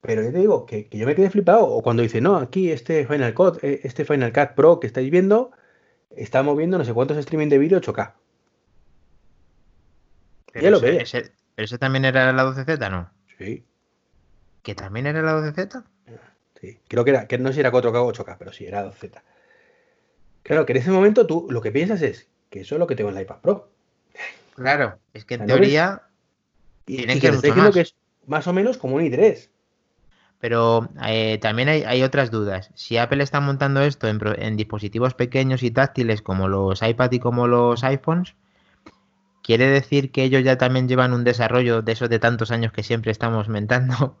pero yo te digo que, yo me quedé flipado. O cuando dice, no, aquí este Final Cut, eh, este Final Cut Pro que estáis viendo, está moviendo no sé cuántos streaming de vídeo 8K. Pero ya lo ese, ese, ese, también era la 12Z, ¿no? Sí. ¿Que también era la 12Z? Sí. Creo que era, que no sé si era 4K o 8K, pero sí, era 12Z. Claro, que en ese momento tú lo que piensas es que eso es lo que tengo en la iPad Pro. Claro, es que en teoría. Y, que, que diciendo que es más o menos como un i3. Pero eh, también hay, otras dudas. Si Apple está montando esto en, dispositivos pequeños y táctiles como los iPad y como los iPhones, ¿quiere decir que ellos ya también llevan un desarrollo de esos de tantos años que siempre estamos mentando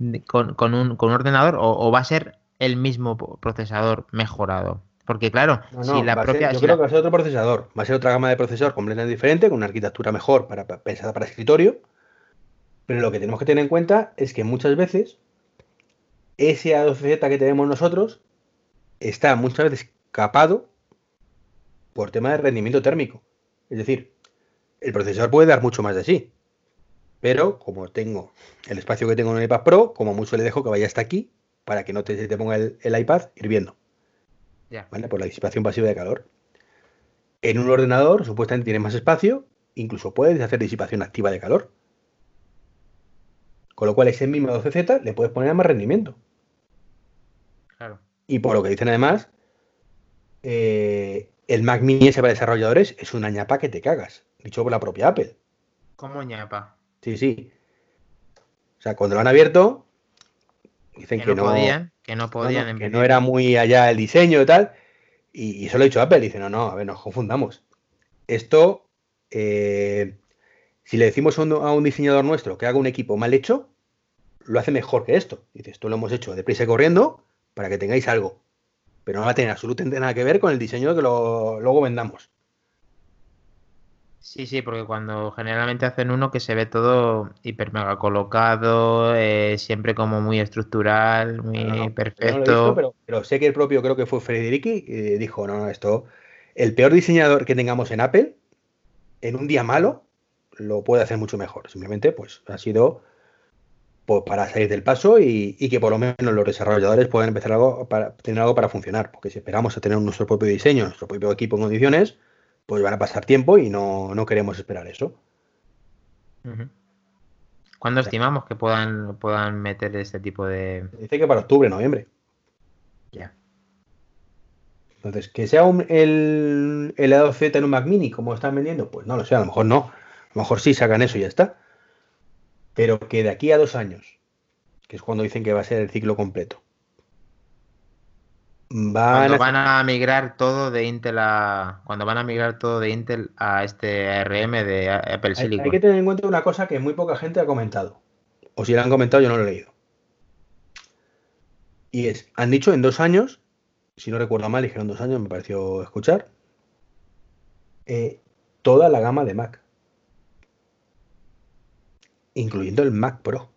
con, un, ordenador o, va a ser el mismo procesador mejorado? Porque claro, si la propia... yo creo que va a ser otro procesador. Va a ser otra gama de procesador completamente diferente, con una arquitectura mejor para, pensada para escritorio. Pero lo que tenemos que tener en cuenta es que muchas veces ese A12Z que tenemos nosotros está muchas veces capado por tema de rendimiento térmico. Es decir, el procesador puede dar mucho más de sí. Pero como tengo el espacio que tengo en el iPad Pro, como mucho le dejo que vaya hasta aquí para que no te, te ponga el, iPad hirviendo. ¿Vale? Por la disipación pasiva de calor. En un ordenador supuestamente tiene más espacio, incluso puedes hacer disipación activa de calor. Con lo cual ese mismo 12Z le puedes poner más rendimiento. Y por lo que dicen además, eh, el Mac Mini ese para desarrolladores es una ñapa que te cagas, dicho por la propia Apple. ¿Cómo ñapa? Sí, sí. O sea, cuando lo han abierto, dicen que, no, podían, que no podían. que no era muy allá el diseño y tal. Y, eso lo ha dicho Apple. Dice, no, no, a ver, nos confundamos. Esto, eh, si le decimos a un, diseñador nuestro que haga un equipo mal hecho, lo hace mejor que esto. Dice, esto lo hemos hecho deprisa y corriendo para que tengáis algo. Pero no va a tener absolutamente nada que ver con el diseño que luego vendamos. Sí, sí, porque cuando generalmente hacen uno que se ve todo hiper mega colocado, eh, siempre como muy estructural, muy perfecto. pero, sé que el propio, creo que fue Federici, eh, dijo, no, no, esto, el peor diseñador que tengamos en Apple, en un día malo, lo puede hacer mucho mejor. Simplemente, pues, ha sido pues, para salir del paso y, que por lo menos los desarrolladores puedan empezar algo para tener algo para funcionar. Porque si esperamos a tener nuestro propio diseño, nuestro propio equipo en condiciones, pues van a pasar tiempo y no, queremos esperar eso. ¿Cuándo estimamos que puedan, puedan meter este tipo de...? Dice que para octubre, noviembre. Ya. Entonces, que sea un, el, el A2Z en un Mac Mini como están vendiendo, pues no lo sé, a lo mejor no. A lo mejor sí sacan eso y ya está. Pero que de aquí a dos años, que es cuando dicen que va a ser el ciclo completo, Van cuando van a migrar todo de Intel a cuando van a migrar todo de Intel a este ARM de Apple Silicon. Hay, que tener en cuenta una cosa que muy poca gente ha comentado. O si la han comentado, yo no lo he leído. Y es, han dicho en dos años, si no recuerdo mal, dijeron dos años, me pareció escuchar, eh, toda la gama de Mac. Incluyendo el Mac Pro.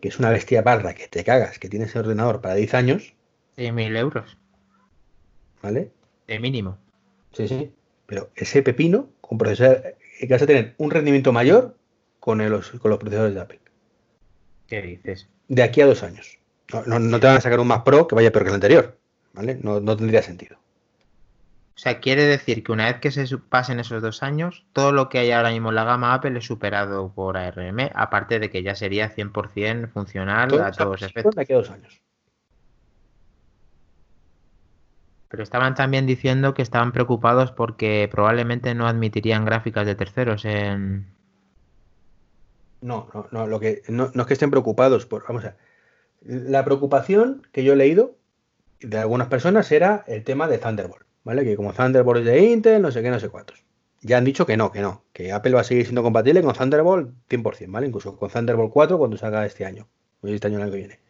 Que es una bestia parda que te cagas, que tienes el ordenador para 10 años. mil euros. ¿Vale? De mínimo. Sí, sí. Pero ese pepino, con procesador, que vas a tener un rendimiento mayor con, los, con los procesadores de Apple. ¿Qué dices? De aquí a dos años. No, te van a sacar un Mac Pro que vaya peor que el anterior. ¿Vale? no tendría sentido. O sea, quiere decir que una vez que se pasen esos dos años, todo lo que hay ahora mismo en la gama Apple es superado por ARM, aparte de que ya sería 100% funcional a todos efectos. De dos años. Pero estaban también diciendo que estaban preocupados porque probablemente no admitirían gráficas de terceros en... No, no, no, lo que, no, no es que estén preocupados por... Vamos a La preocupación que yo he leído de algunas personas era el tema de Thunderbolt. ¿Vale? Que como Thunderbolt es de Intel, no sé qué, no sé cuántos. Ya han dicho que no, que no, que Apple va a seguir siendo compatible con Thunderbolt 100%, ¿vale? Incluso con Thunderbolt 4 cuando salga este año, o este año el año que viene.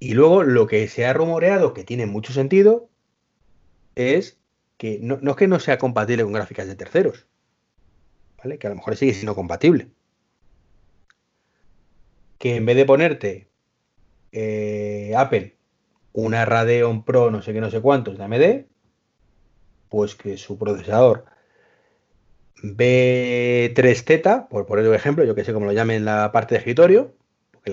Y luego lo que se ha rumoreado, que tiene mucho sentido, es que no, es que no sea compatible con gráficas de terceros, ¿vale? Que a lo mejor sigue siendo compatible. Que en vez de ponerte eh, Apple una Radeon Pro no sé qué, no sé cuántos de AMD, pues que su procesador B3Z, por poner un ejemplo, yo que sé cómo lo llamen en la parte de escritorio, porque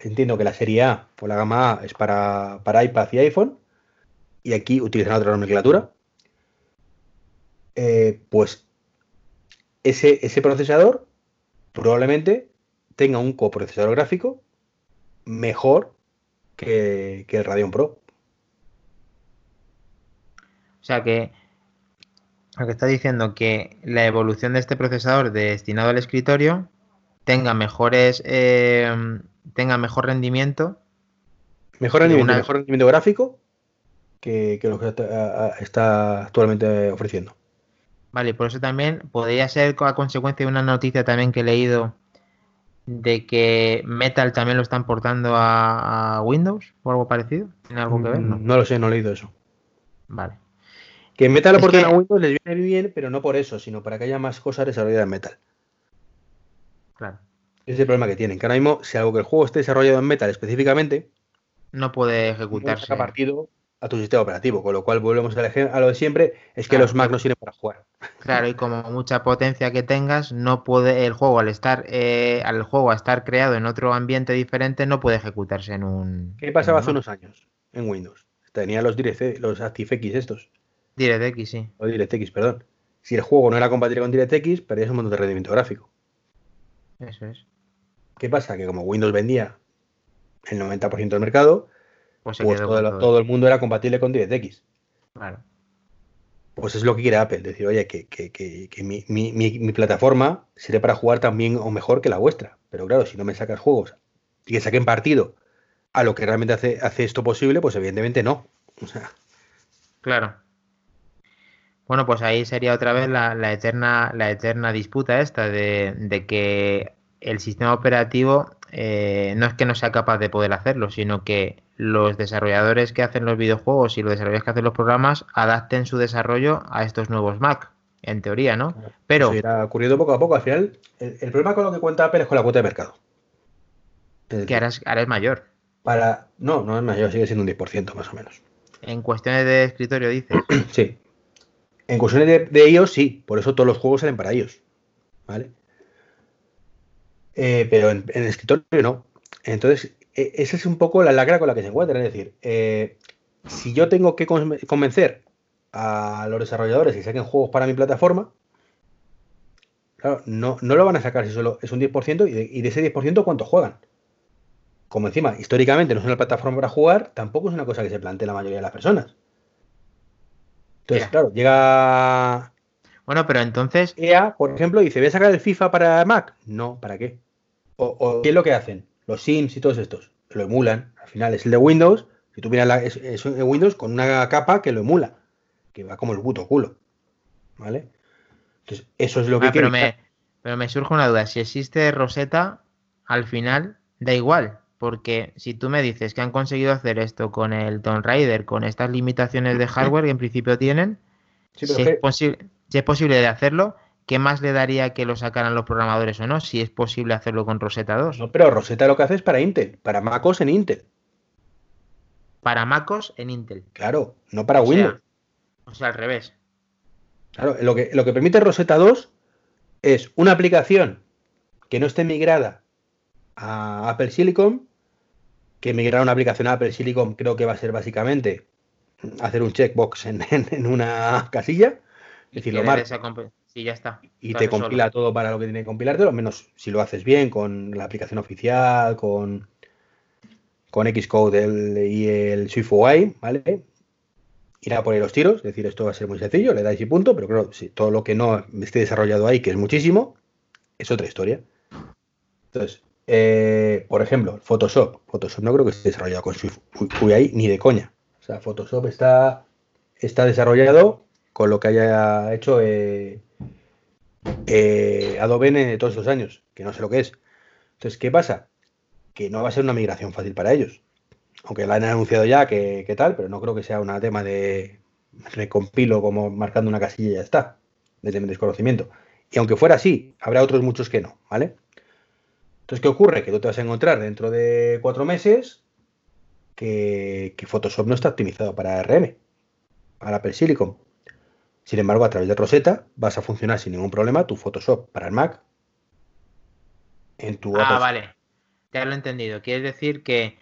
entiendo que la serie A o la gama A es para, iPad y iPhone, y aquí utilizan otra nomenclatura, eh, pues ese, ese procesador probablemente tenga un coprocesador gráfico mejor que, el Radeon Pro. O sea que lo que está diciendo que la evolución de este procesador destinado al escritorio tenga mejores eh, tenga mejor rendimiento. Mejor rendimiento, mejor rendimiento gráfico que, lo que está, actualmente ofreciendo. Vale, por eso también podría ser a consecuencia de una noticia también que he leído de que Metal también lo están portando a, Windows o algo parecido? ¿Tiene algo que ver? No, no lo sé, no he leído eso. Vale. Que Metal lo porten a Windows les viene bien, pero no por eso, sino para que haya más cosas desarrolladas en Metal. Claro. Ese es el problema que tienen. Que ahora mismo, si algo que el juego esté desarrollado en Metal específicamente, no puede ejecutarse. No partido a tu sistema operativo, con lo cual volvemos a lo de siempre, es que los Mac no sirven para jugar. Claro, y como mucha potencia que tengas, no puede el juego al estar eh, al juego a estar creado en otro ambiente diferente no puede ejecutarse en un. ¿Qué pasaba hace unos años en Windows? Tenía los DirectX, los ActiveX estos. DirectX, sí. O DirectX, perdón. Si el juego no era compatible con DirectX, perdías un montón de rendimiento gráfico. Eso es. ¿Qué pasa? Que como Windows vendía el 90% del mercado, pues, pues todo, el mundo era compatible con DirectX. Claro. Pues es lo que quiere Apple, decir, oye, que, mi, plataforma sirve para jugar también o mejor que la vuestra. Pero claro, si no me sacas juegos y que saquen partido a lo que realmente hace, hace esto posible, pues evidentemente no. Claro. Bueno, pues ahí sería otra vez la, eterna, la eterna disputa esta de, que el sistema operativo eh, no es que no sea capaz de poder hacerlo, sino que los desarrolladores que hacen los videojuegos y los desarrolladores que hacen los programas adapten su desarrollo a estos nuevos Mac, en teoría, ¿no? Pero... Eso irá ocurriendo poco a poco. Al final, el, problema con lo que cuenta Apple es con la cuota de mercado. que ahora es, mayor. Para... No, no es mayor, sigue siendo un 10% más o menos. En cuestiones de escritorio, dices. sí. En cuestiones de, de ellos, sí. Por eso todos los juegos salen para ellos. ¿Vale? Eh, pero en, el escritorio no. Entonces, e, esa es un poco la lacra con la que se encuentra. Es decir, eh, si yo tengo que convencer a los desarrolladores que saquen juegos para mi plataforma, claro, no, no lo van a sacar si solo es un 10% y de, y de ese 10% cuánto juegan. Como encima, históricamente no es una plataforma para jugar, tampoco es una cosa que se plantea la mayoría de las personas. Entonces, claro, llega bueno, pero entonces. EA, por ejemplo, dice: ¿Voy a sacar el FIFA para Mac? No, ¿para qué? O, ¿qué es lo que hacen? Los Sims y todos estos. Lo emulan. Al final es el de Windows. Si tú miras la, es, Windows con una capa que lo emula. Que va como el puto culo. ¿Vale? Entonces, eso es lo que ah, pero, me, pero me surge una duda. Si existe Rosetta, al final da igual. Porque si tú me dices que han conseguido hacer esto con el Tomb Raider, con estas limitaciones de hardware que en principio tienen, si es posible si es posible de hacerlo, ¿qué más le daría que lo sacaran los programadores o no? Si es posible hacerlo con Rosetta 2. No, pero Rosetta lo que hace es para Intel, para MacOS en Intel. Para MacOS en Intel. Claro, no para Windows. o sea, al revés. Claro, lo que, lo que permite Rosetta 2 es una aplicación que no esté migrada a Apple Silicon, que migrar una aplicación a Apple Silicon creo que va a ser básicamente hacer un checkbox en una casilla decir, lo Sí, ya está. Y te compila todo para lo que tiene que compilarte, al menos si lo haces bien con la aplicación oficial, con, con Xcode y el SwiftUI, ¿vale? Irá por ahí los tiros, es decir, esto va a ser muy sencillo, le dais y punto, pero creo que todo lo que no esté desarrollado ahí, que es muchísimo, es otra historia. Entonces, eh, por ejemplo, Photoshop. Photoshop no creo que esté desarrollado con SwiftUI ni de coña. O sea, Photoshop está, está desarrollado con lo que haya hecho eh, eh, Adobe en todos estos años, que no sé lo que es. Entonces, ¿qué pasa? Que no va a ser una migración fácil para ellos. Aunque la han anunciado ya que, tal, pero no creo que sea un tema de recompilo como marcando una casilla y ya está, desde mi desconocimiento. Y aunque fuera así, habrá otros muchos que no, ¿vale? Entonces, ¿qué ocurre? Que tú te vas a encontrar dentro de cuatro meses que, Photoshop no está optimizado para RM, para Apple Silicon. Sin embargo, a través de Rosetta vas a funcionar sin ningún problema tu Photoshop para el Mac. En tu ah, vale. Ya lo he entendido. Quiere decir que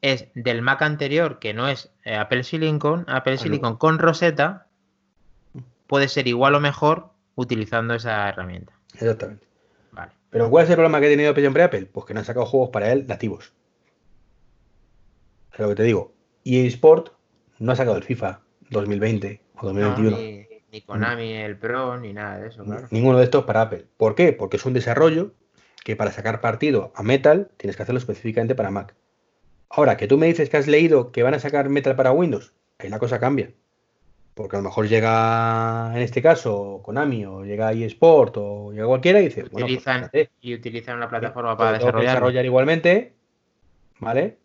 es del Mac anterior, que no es eh, Apple Silicon, Apple Silicon con Rosetta, puede ser igual o mejor utilizando esa herramienta. Exactamente. Vale. Pero ¿cuál es el problema que ha tenido siempre Apple? Pues que no han sacado juegos para él nativos. Es lo que te digo. Y Sport no ha sacado el FIFA 2020 o 2021. Ni Konami el Pro, ni nada de eso, claro. Ninguno de estos para Apple. ¿Por qué? Porque es un desarrollo que para sacar partido a Metal tienes que hacerlo específicamente para Mac. Ahora, que tú me dices que has leído que van a sacar Metal para Windows, ahí la cosa cambia. Porque a lo mejor llega, en este caso, Konami o llega eSport o llega cualquiera y dice, pues utilizan, y utilizan una plataforma para desarrollar. desarrollar igualmente, ¿vale?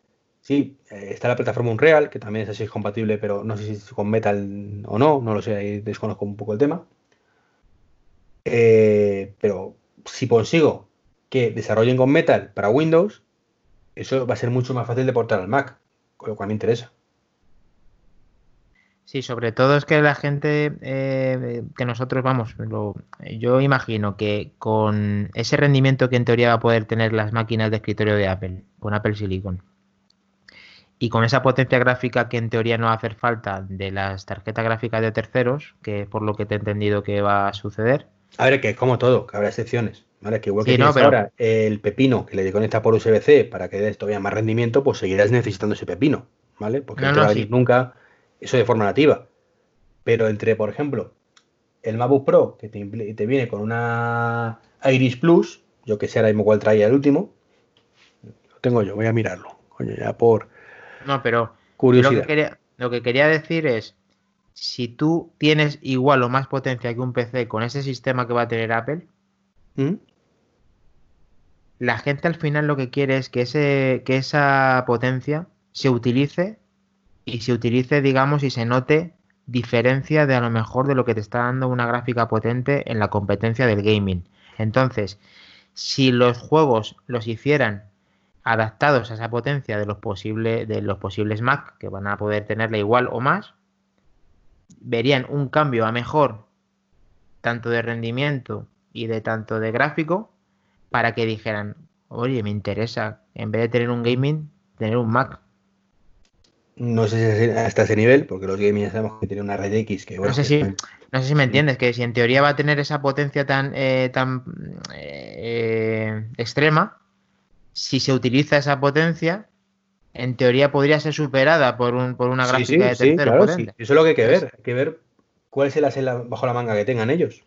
Sí, eh, está la plataforma Unreal, que también es así compatible, pero no sé si es con Metal o no, no lo sé, ahí desconozco un poco el tema. Eh, pero si consigo que desarrollen con Metal para Windows, eso va a ser mucho más fácil de portar al Mac, con lo cual me interesa. Sí, sobre todo es que la gente eh, que nosotros vamos, yo imagino que con ese rendimiento que en teoría va a poder tener las máquinas de escritorio de Apple, con Apple Silicon, y con esa potencia gráfica que en teoría no va a hacer falta de las tarjetas gráficas de terceros, que es por lo que te he entendido que va a suceder. A ver, que es como todo, que habrá excepciones. ¿vale? Que igual que ahora el pepino que le conecta por USB-C para que dé todavía más rendimiento, pues seguirás necesitando ese pepino, ¿vale? Porque no, va a venir nunca eso de forma nativa. Pero entre, por ejemplo, el MacBook Pro, que te, te viene con una Iris Plus, yo que sé ahora mismo cuál traía el último, lo tengo yo, voy a mirarlo. Coño, ya por no, pero Lo, que quería, lo que quería decir es, si tú tienes igual o más potencia que un PC con ese sistema que va a tener Apple, ¿Mm? la gente al final lo que quiere es que, ese, que esa potencia se utilice y se utilice, digamos, y se note diferencia de a lo mejor de lo que te está dando una gráfica potente en la competencia del gaming. Entonces, si los juegos los hicieran adaptados a esa potencia de los, posibles de los posibles Mac, que van a poder tenerla igual o más, verían un cambio a mejor tanto de rendimiento y de tanto de gráfico para que dijeran, oye, me interesa, en vez de tener un gaming, tener un Mac. No sé si hasta ese nivel, porque los gaming sabemos que tienen una red X que... no, sé si, no sé si me entiendes, que si en teoría va a tener esa potencia tan, eh, tan eh, extrema, si se utiliza esa potencia, en teoría podría ser superada por, un, por una gráfica de tercero Eso es lo que hay que ver, hay que ver cuál es el as bajo la manga que tengan ellos.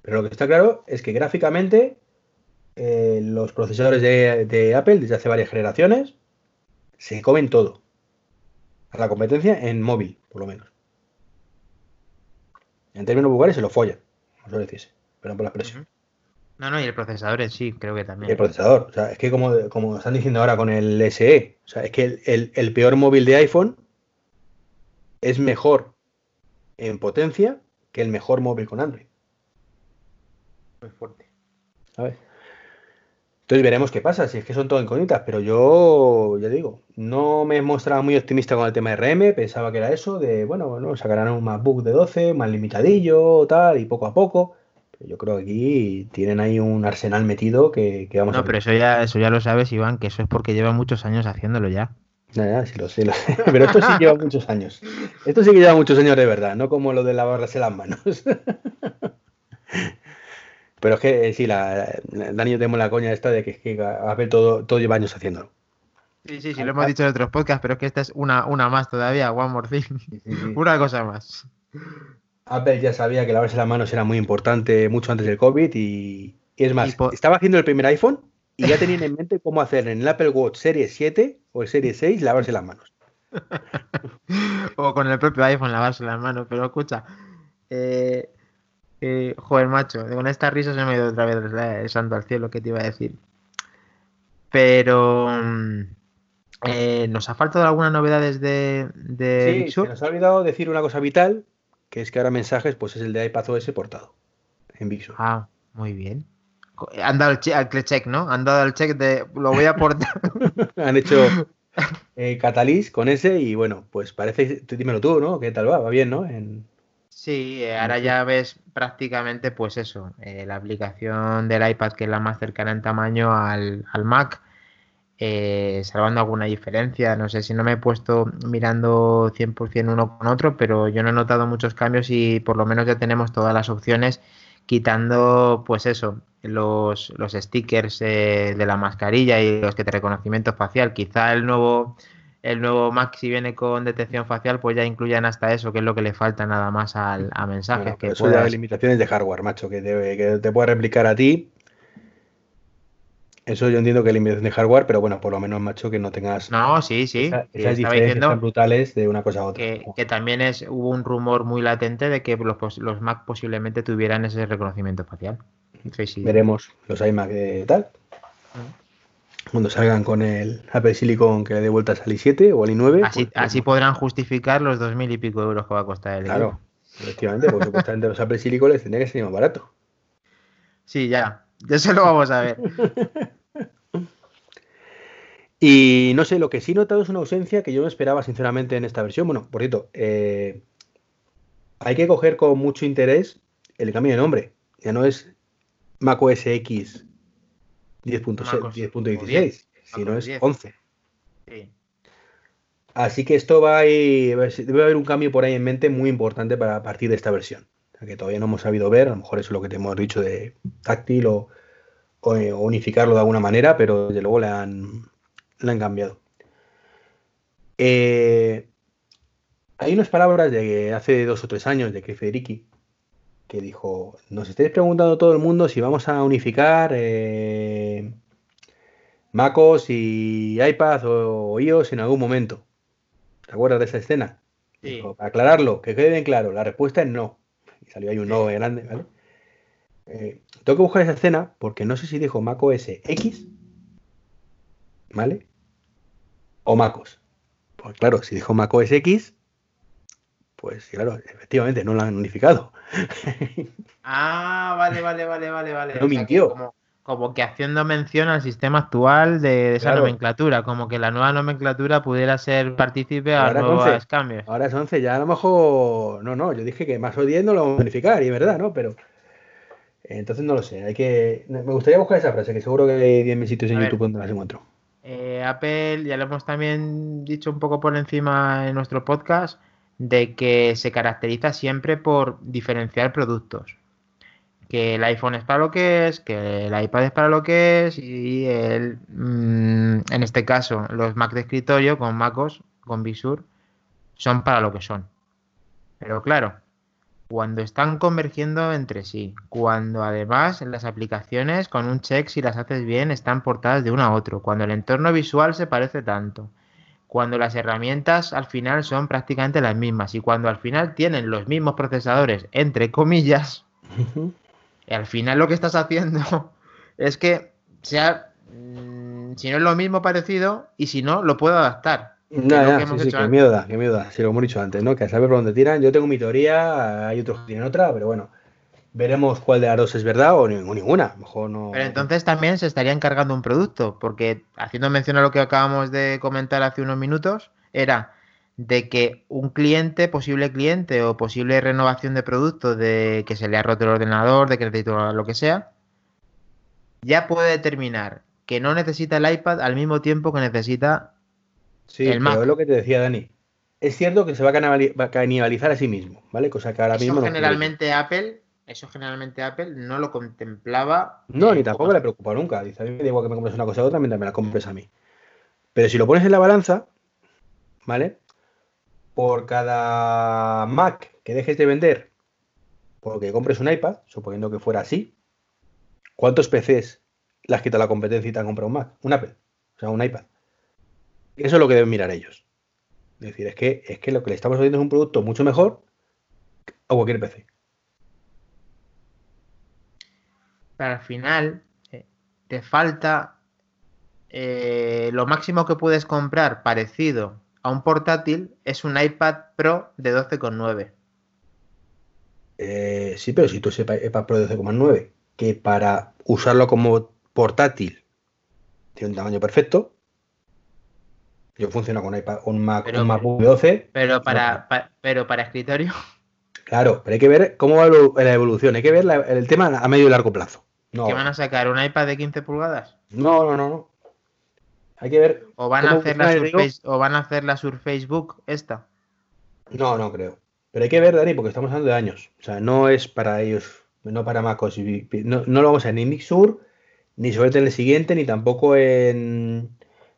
Pero lo que está claro es que gráficamente eh, los procesadores de, Apple desde hace varias generaciones se comen todo. A la competencia en móvil, por lo menos. En términos vulgares se lo follan, no suele decirse, pero por la expresión. No, no, y el procesador sí, creo que también. el procesador, o sea, es que como, como están diciendo ahora con el SE, o sea, es que el, peor móvil de iPhone es mejor en potencia que el mejor móvil con Android. Muy fuerte. ¿Sabes? Entonces veremos qué pasa, si es que son todo incógnitas, pero yo, ya digo, no me mostraba muy optimista con el tema de RM, pensaba que era eso, de, bueno, bueno, sacarán un MacBook de 12, más limitadillo, tal, y poco a poco. Yo creo que aquí tienen ahí un arsenal metido que, vamos a. No, pero eso ya, eso ya lo sabes, Iván, que eso es porque lleva muchos años haciéndolo ya. Ya, sí lo sé, Pero esto sí lleva muchos años. Esto sí que lleva muchos años de verdad, no como lo de lavarse las manos. Pero es que sí, la, Dani yo tenemos la coña esta de que, es que Apple todo, todo lleva años haciéndolo. Sí, sí, sí, lo hemos dicho en otros podcasts, pero es que esta es una, una más todavía, one more thing. una cosa más. Apple ya sabía que lavarse las manos era muy importante mucho antes del COVID y, es más, estaba haciendo el primer iPhone y ya tenían en mente cómo hacer en el Apple Watch Serie 7 o el Serie 6 lavarse las manos. o con el propio iPhone lavarse las manos, pero escucha, eh, eh, joder, macho, con esta risa se me ha ido otra vez el santo al cielo que te iba a decir. Pero mm, eh, nos ha faltado alguna novedad desde de sí, se nos ha olvidado decir una cosa vital que es que ahora mensajes pues es el de iPadOS portado en Visual. Ah, muy bien. Han dado el check, ¿no? Han dado el check de lo voy a portar. Han hecho eh, Catalyst con ese y bueno, pues parece, dímelo tú, ¿no? ¿Qué tal va? Va bien, ¿no? Sí, eh, ahora ya ves prácticamente pues eso, eh, la aplicación del iPad que es la más cercana en tamaño al, al Mac eh, salvando alguna diferencia. No sé si no me he puesto mirando 100% uno con otro, pero yo no he notado muchos cambios y por lo menos ya tenemos todas las opciones quitando pues eso, los, los stickers eh, de la mascarilla y los que te reconocimiento facial. Quizá el nuevo el nuevo Mac si viene con detección facial pues ya incluyan hasta eso, que es lo que le falta nada más al, a mensajes. que eso limitaciones de hardware, macho, que te, que te puede replicar a ti eso yo entiendo que es limitación de hardware, pero bueno, por lo menos, macho, que no tengas. No, sí, sí. esas diferencias tan brutales de una cosa a otra. Que, también es, hubo un rumor muy latente de que los, los Mac posiblemente tuvieran ese reconocimiento facial. Veremos los iMac de tal. Mm. Cuando salgan con el Apple Silicon que le dé vueltas al i7 o al i9. Así, pues, así podrán justificar los dos mil y pico euros que va a costar el Claro, efectivamente, porque supuestamente los Apple Silicon les tendría que ser más barato. Sí, ya. Eso lo vamos a ver. Y no sé, lo que sí he notado es una ausencia que yo no esperaba sinceramente en esta versión. Bueno, por cierto, eh, hay que coger con mucho interés el cambio de nombre. Ya no es macOS X 10.16, sino es 11. Así que esto va a ir, debe haber un cambio por ahí en mente muy importante para partir de esta versión. Que todavía no hemos sabido ver, a lo mejor eso es lo que te hemos dicho de táctil o, o unificarlo de alguna manera, pero desde luego le han, la han cambiado. Eh, hay unas palabras de hace dos o tres años de que Federici que dijo, nos estáis preguntando todo el mundo si vamos a unificar eh, MacOS y iPad o, iOS en algún momento. ¿Te acuerdas de esa escena? para aclararlo, que quede bien claro, la respuesta es no. Y salió ahí un no grande, ¿vale? Eh, tengo que buscar esa escena porque no sé si dijo macOS X ¿vale? O MacOS. Pues claro, si dijo Mac OS X, pues claro, efectivamente, no lo han unificado. ah, vale, vale, vale, vale, vale. No mintió como que haciendo mención al sistema actual de, esa nomenclatura, como que la nueva nomenclatura pudiera ser partícipe a nuevos cambios. Ahora es 11, ya a lo mejor, no, no, yo dije que más o 10 no lo vamos a verificar, y es verdad, ¿no? Pero entonces no lo sé, hay que, me gustaría buscar esa frase, que seguro que hay 10.000 sitios en YouTube donde las encuentro. Eh, Apple, ya lo hemos también dicho un poco por encima en nuestro podcast, de que se caracteriza siempre por diferenciar productos que el iPhone es para lo que es, que el iPad es para lo que es y el, mm, en este caso los Mac de escritorio con MacOS, con Visur, son para lo que son. Pero claro, cuando están convergiendo entre sí, cuando además las aplicaciones con un check si las haces bien están portadas de uno a otro, cuando el entorno visual se parece tanto, cuando las herramientas al final son prácticamente las mismas y cuando al final tienen los mismos procesadores, entre comillas, al final lo que estás haciendo es que sea, mm, si no es lo mismo parecido, y si no, lo puedo adaptar. No, ya, sí, sí, que miedo da, que miedo da. Si lo hemos dicho antes, ¿no? Que a saber por dónde tiran. Yo tengo mi teoría, hay otros que tienen otra, pero bueno, veremos cuál de las dos es verdad o, ninguna. mejor no. Pero entonces también se estaría encargando un producto, porque haciendo mención a lo que acabamos de comentar hace unos minutos, era de que un cliente, posible cliente o posible renovación de producto de que se le ha roto el ordenador, de que necesita lo que sea, ya puede determinar que no necesita el iPad al mismo tiempo que necesita sí, el. Pero es lo que te decía Dani. Es cierto que se va a canibalizar a sí mismo, ¿vale? Cosa que ahora eso mismo. Generalmente Apple, eso generalmente Apple no lo contemplaba. No, ni tampoco le preocupa nunca. Dice, a mí me da igual que me compres una cosa u otra mientras me la compres a mí. Pero si lo pones en la balanza, ¿vale? por cada Mac que dejes de vender porque compres un iPad, suponiendo que fuera así, ¿cuántos PCs las quita la competencia y te han comprado un Mac? Un Apple, o sea, un iPad. Eso es lo que deben mirar ellos. Es decir, es que, es que lo que le estamos vendiendo es un producto mucho mejor a cualquier PC. Pero al final, eh, te falta eh, lo máximo que puedes comprar parecido a un portátil es un iPad Pro de 12,9. Eh, sí, pero si tú ese iPad Pro de 12,9, que para usarlo como portátil tiene un tamaño perfecto, yo funciono con iPad, un Mac, pero, un MacBook 12. Pero para, pero para escritorio. Claro, pero hay que ver cómo va la evolución, hay que ver el tema a medio y largo plazo. ¿Qué van a sacar? ¿Un iPad de 15 pulgadas? No, no, no, no. Hay que ver. ¿O van, a hacer la Surface, ¿O van a hacer la Surface Book esta? No, no creo. Pero hay que ver, Dani, porque estamos hablando de años. O sea, no es para ellos, no para MacOS. No, no lo vamos a ver ni en Sur, ni sobre el siguiente, ni tampoco en,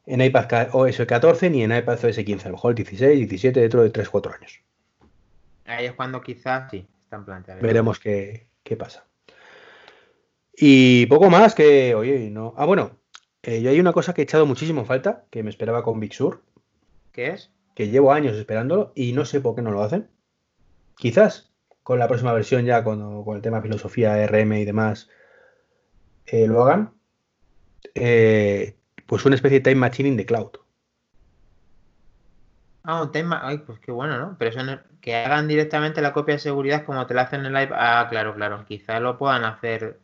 en iPad OS 14, ni en iPad OS 15. A lo mejor el 16, 17, dentro de 3, 4 años. Ahí es cuando quizás sí, están planteados. Veremos qué, qué pasa. Y poco más que, oye, no. Ah, bueno, eh, yo hay una cosa que he echado muchísimo falta, que me esperaba con Big Sur. ¿Qué es? Que llevo años esperándolo y no sé por qué no lo hacen. Quizás con la próxima versión ya, con, con el tema filosofía, RM y demás, eh, lo hagan. Eh, pues una especie de time machine in the cloud. Ah, un time Ay, pues qué bueno, ¿no? Pero eso que hagan directamente la copia de seguridad como te la hacen en el iPad. Ah, claro, claro. Quizás lo puedan hacer.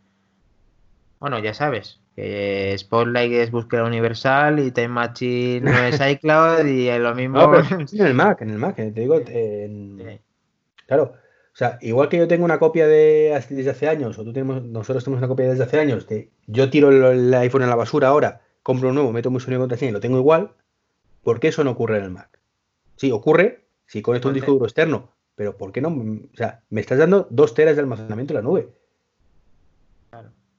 Bueno, ya sabes. Spotlight es búsqueda universal y Time Machine no es iCloud y es lo mismo. en el Mac, en el Mac, te digo. Claro. O sea, igual que yo tengo una copia de desde hace años, o tú tenemos, nosotros tenemos una copia desde hace años, de yo tiro el, iPhone en la basura ahora, compro un nuevo, meto mi usuario y contraseña y lo tengo igual, ¿por qué eso no ocurre en el Mac? Sí, ocurre si conecto un disco duro externo, pero ¿por qué no? O sea, me estás dando dos teras de almacenamiento en la nube.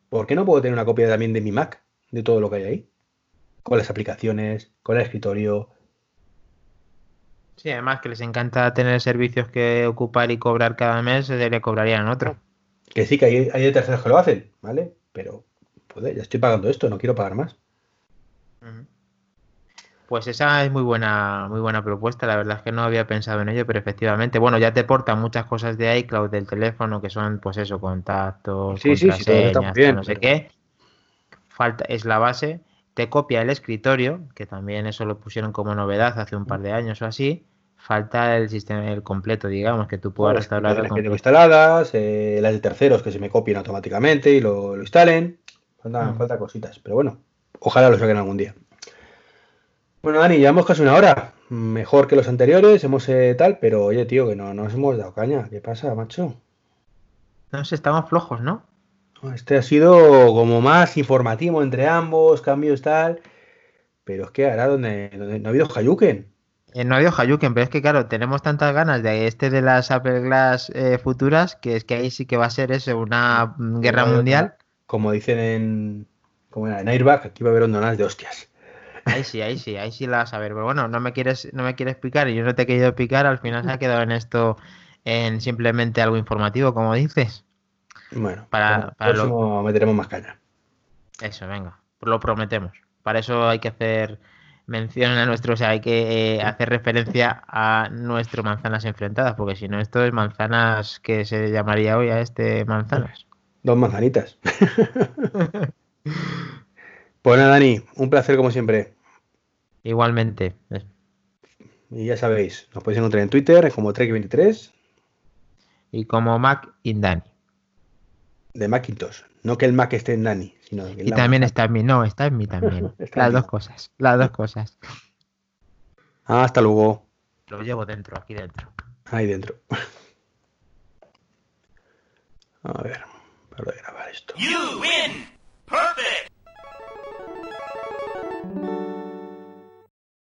¿por qué no puedo tener una copia también de mi Mac, de todo lo que hay ahí? Con las aplicaciones, con el escritorio. Sí, además que les encanta tener servicios que ocupar y cobrar cada mes, se le cobrarían otro. Que sí, que hay, hay terceros que lo hacen, ¿vale? Pero, joder, ya estoy pagando esto, no quiero pagar más. Pues esa es muy buena, muy buena propuesta. La verdad es que no había pensado en ello, pero efectivamente, bueno, ya te portan muchas cosas de iCloud del teléfono que son, pues eso, contactos, sí, sí, sí, no sé qué. Falta, es la base. te copia el escritorio, que también eso lo pusieron como novedad hace un par de años o así. Falta el sistema el completo, digamos, que tú puedas restaurar. Las que tengo instaladas, eh, las de terceros que se me copien automáticamente y lo, instalen. Falta, mm. falta cositas, pero bueno, ojalá lo saquen algún día. Bueno, Dani, llevamos casi una hora. Mejor que los anteriores, hemos eh, tal, pero oye, tío, que no nos hemos dado caña. ¿Qué pasa, macho? No sé, estamos flojos, ¿no? Este ha sido como más informativo entre ambos, cambios tal. Pero es que ahora donde, no ha habido Hayuken. Eh, no ha habido Hayuken, pero es que claro, tenemos tantas ganas de este de las Apple Glass eh, futuras que es que ahí sí que va a ser eso, una guerra mundial. Como dicen en, como en Airbag, aquí va a haber ondonas de hostias. Ahí sí, ahí sí, ahí sí la vas a ver. Pero bueno, no me quieres, no me quieres explicar y yo no te he querido explicar, al final se ha quedado en esto en simplemente algo informativo, como dices. Bueno, para, para lo... meteremos más caña. Eso, venga, lo prometemos. Para eso hay que hacer mención a nuestro, o sea, hay que eh, hacer referencia a nuestro manzanas enfrentadas, porque si no, esto es manzanas que se llamaría hoy a este manzanas. Dos manzanitas. pues nada, Dani, un placer como siempre. Igualmente. Y ya sabéis, nos podéis encontrar en Twitter como Trek23. Y como Mac Indani de Macintosh. No que el Mac esté en Dani, sino Y también está en mí, no, está en mí también. las dos cosas, las dos cosas. Ah, hasta luego. Lo llevo dentro, aquí dentro. Ahí dentro. A ver, para grabar esto. You win. Perfect!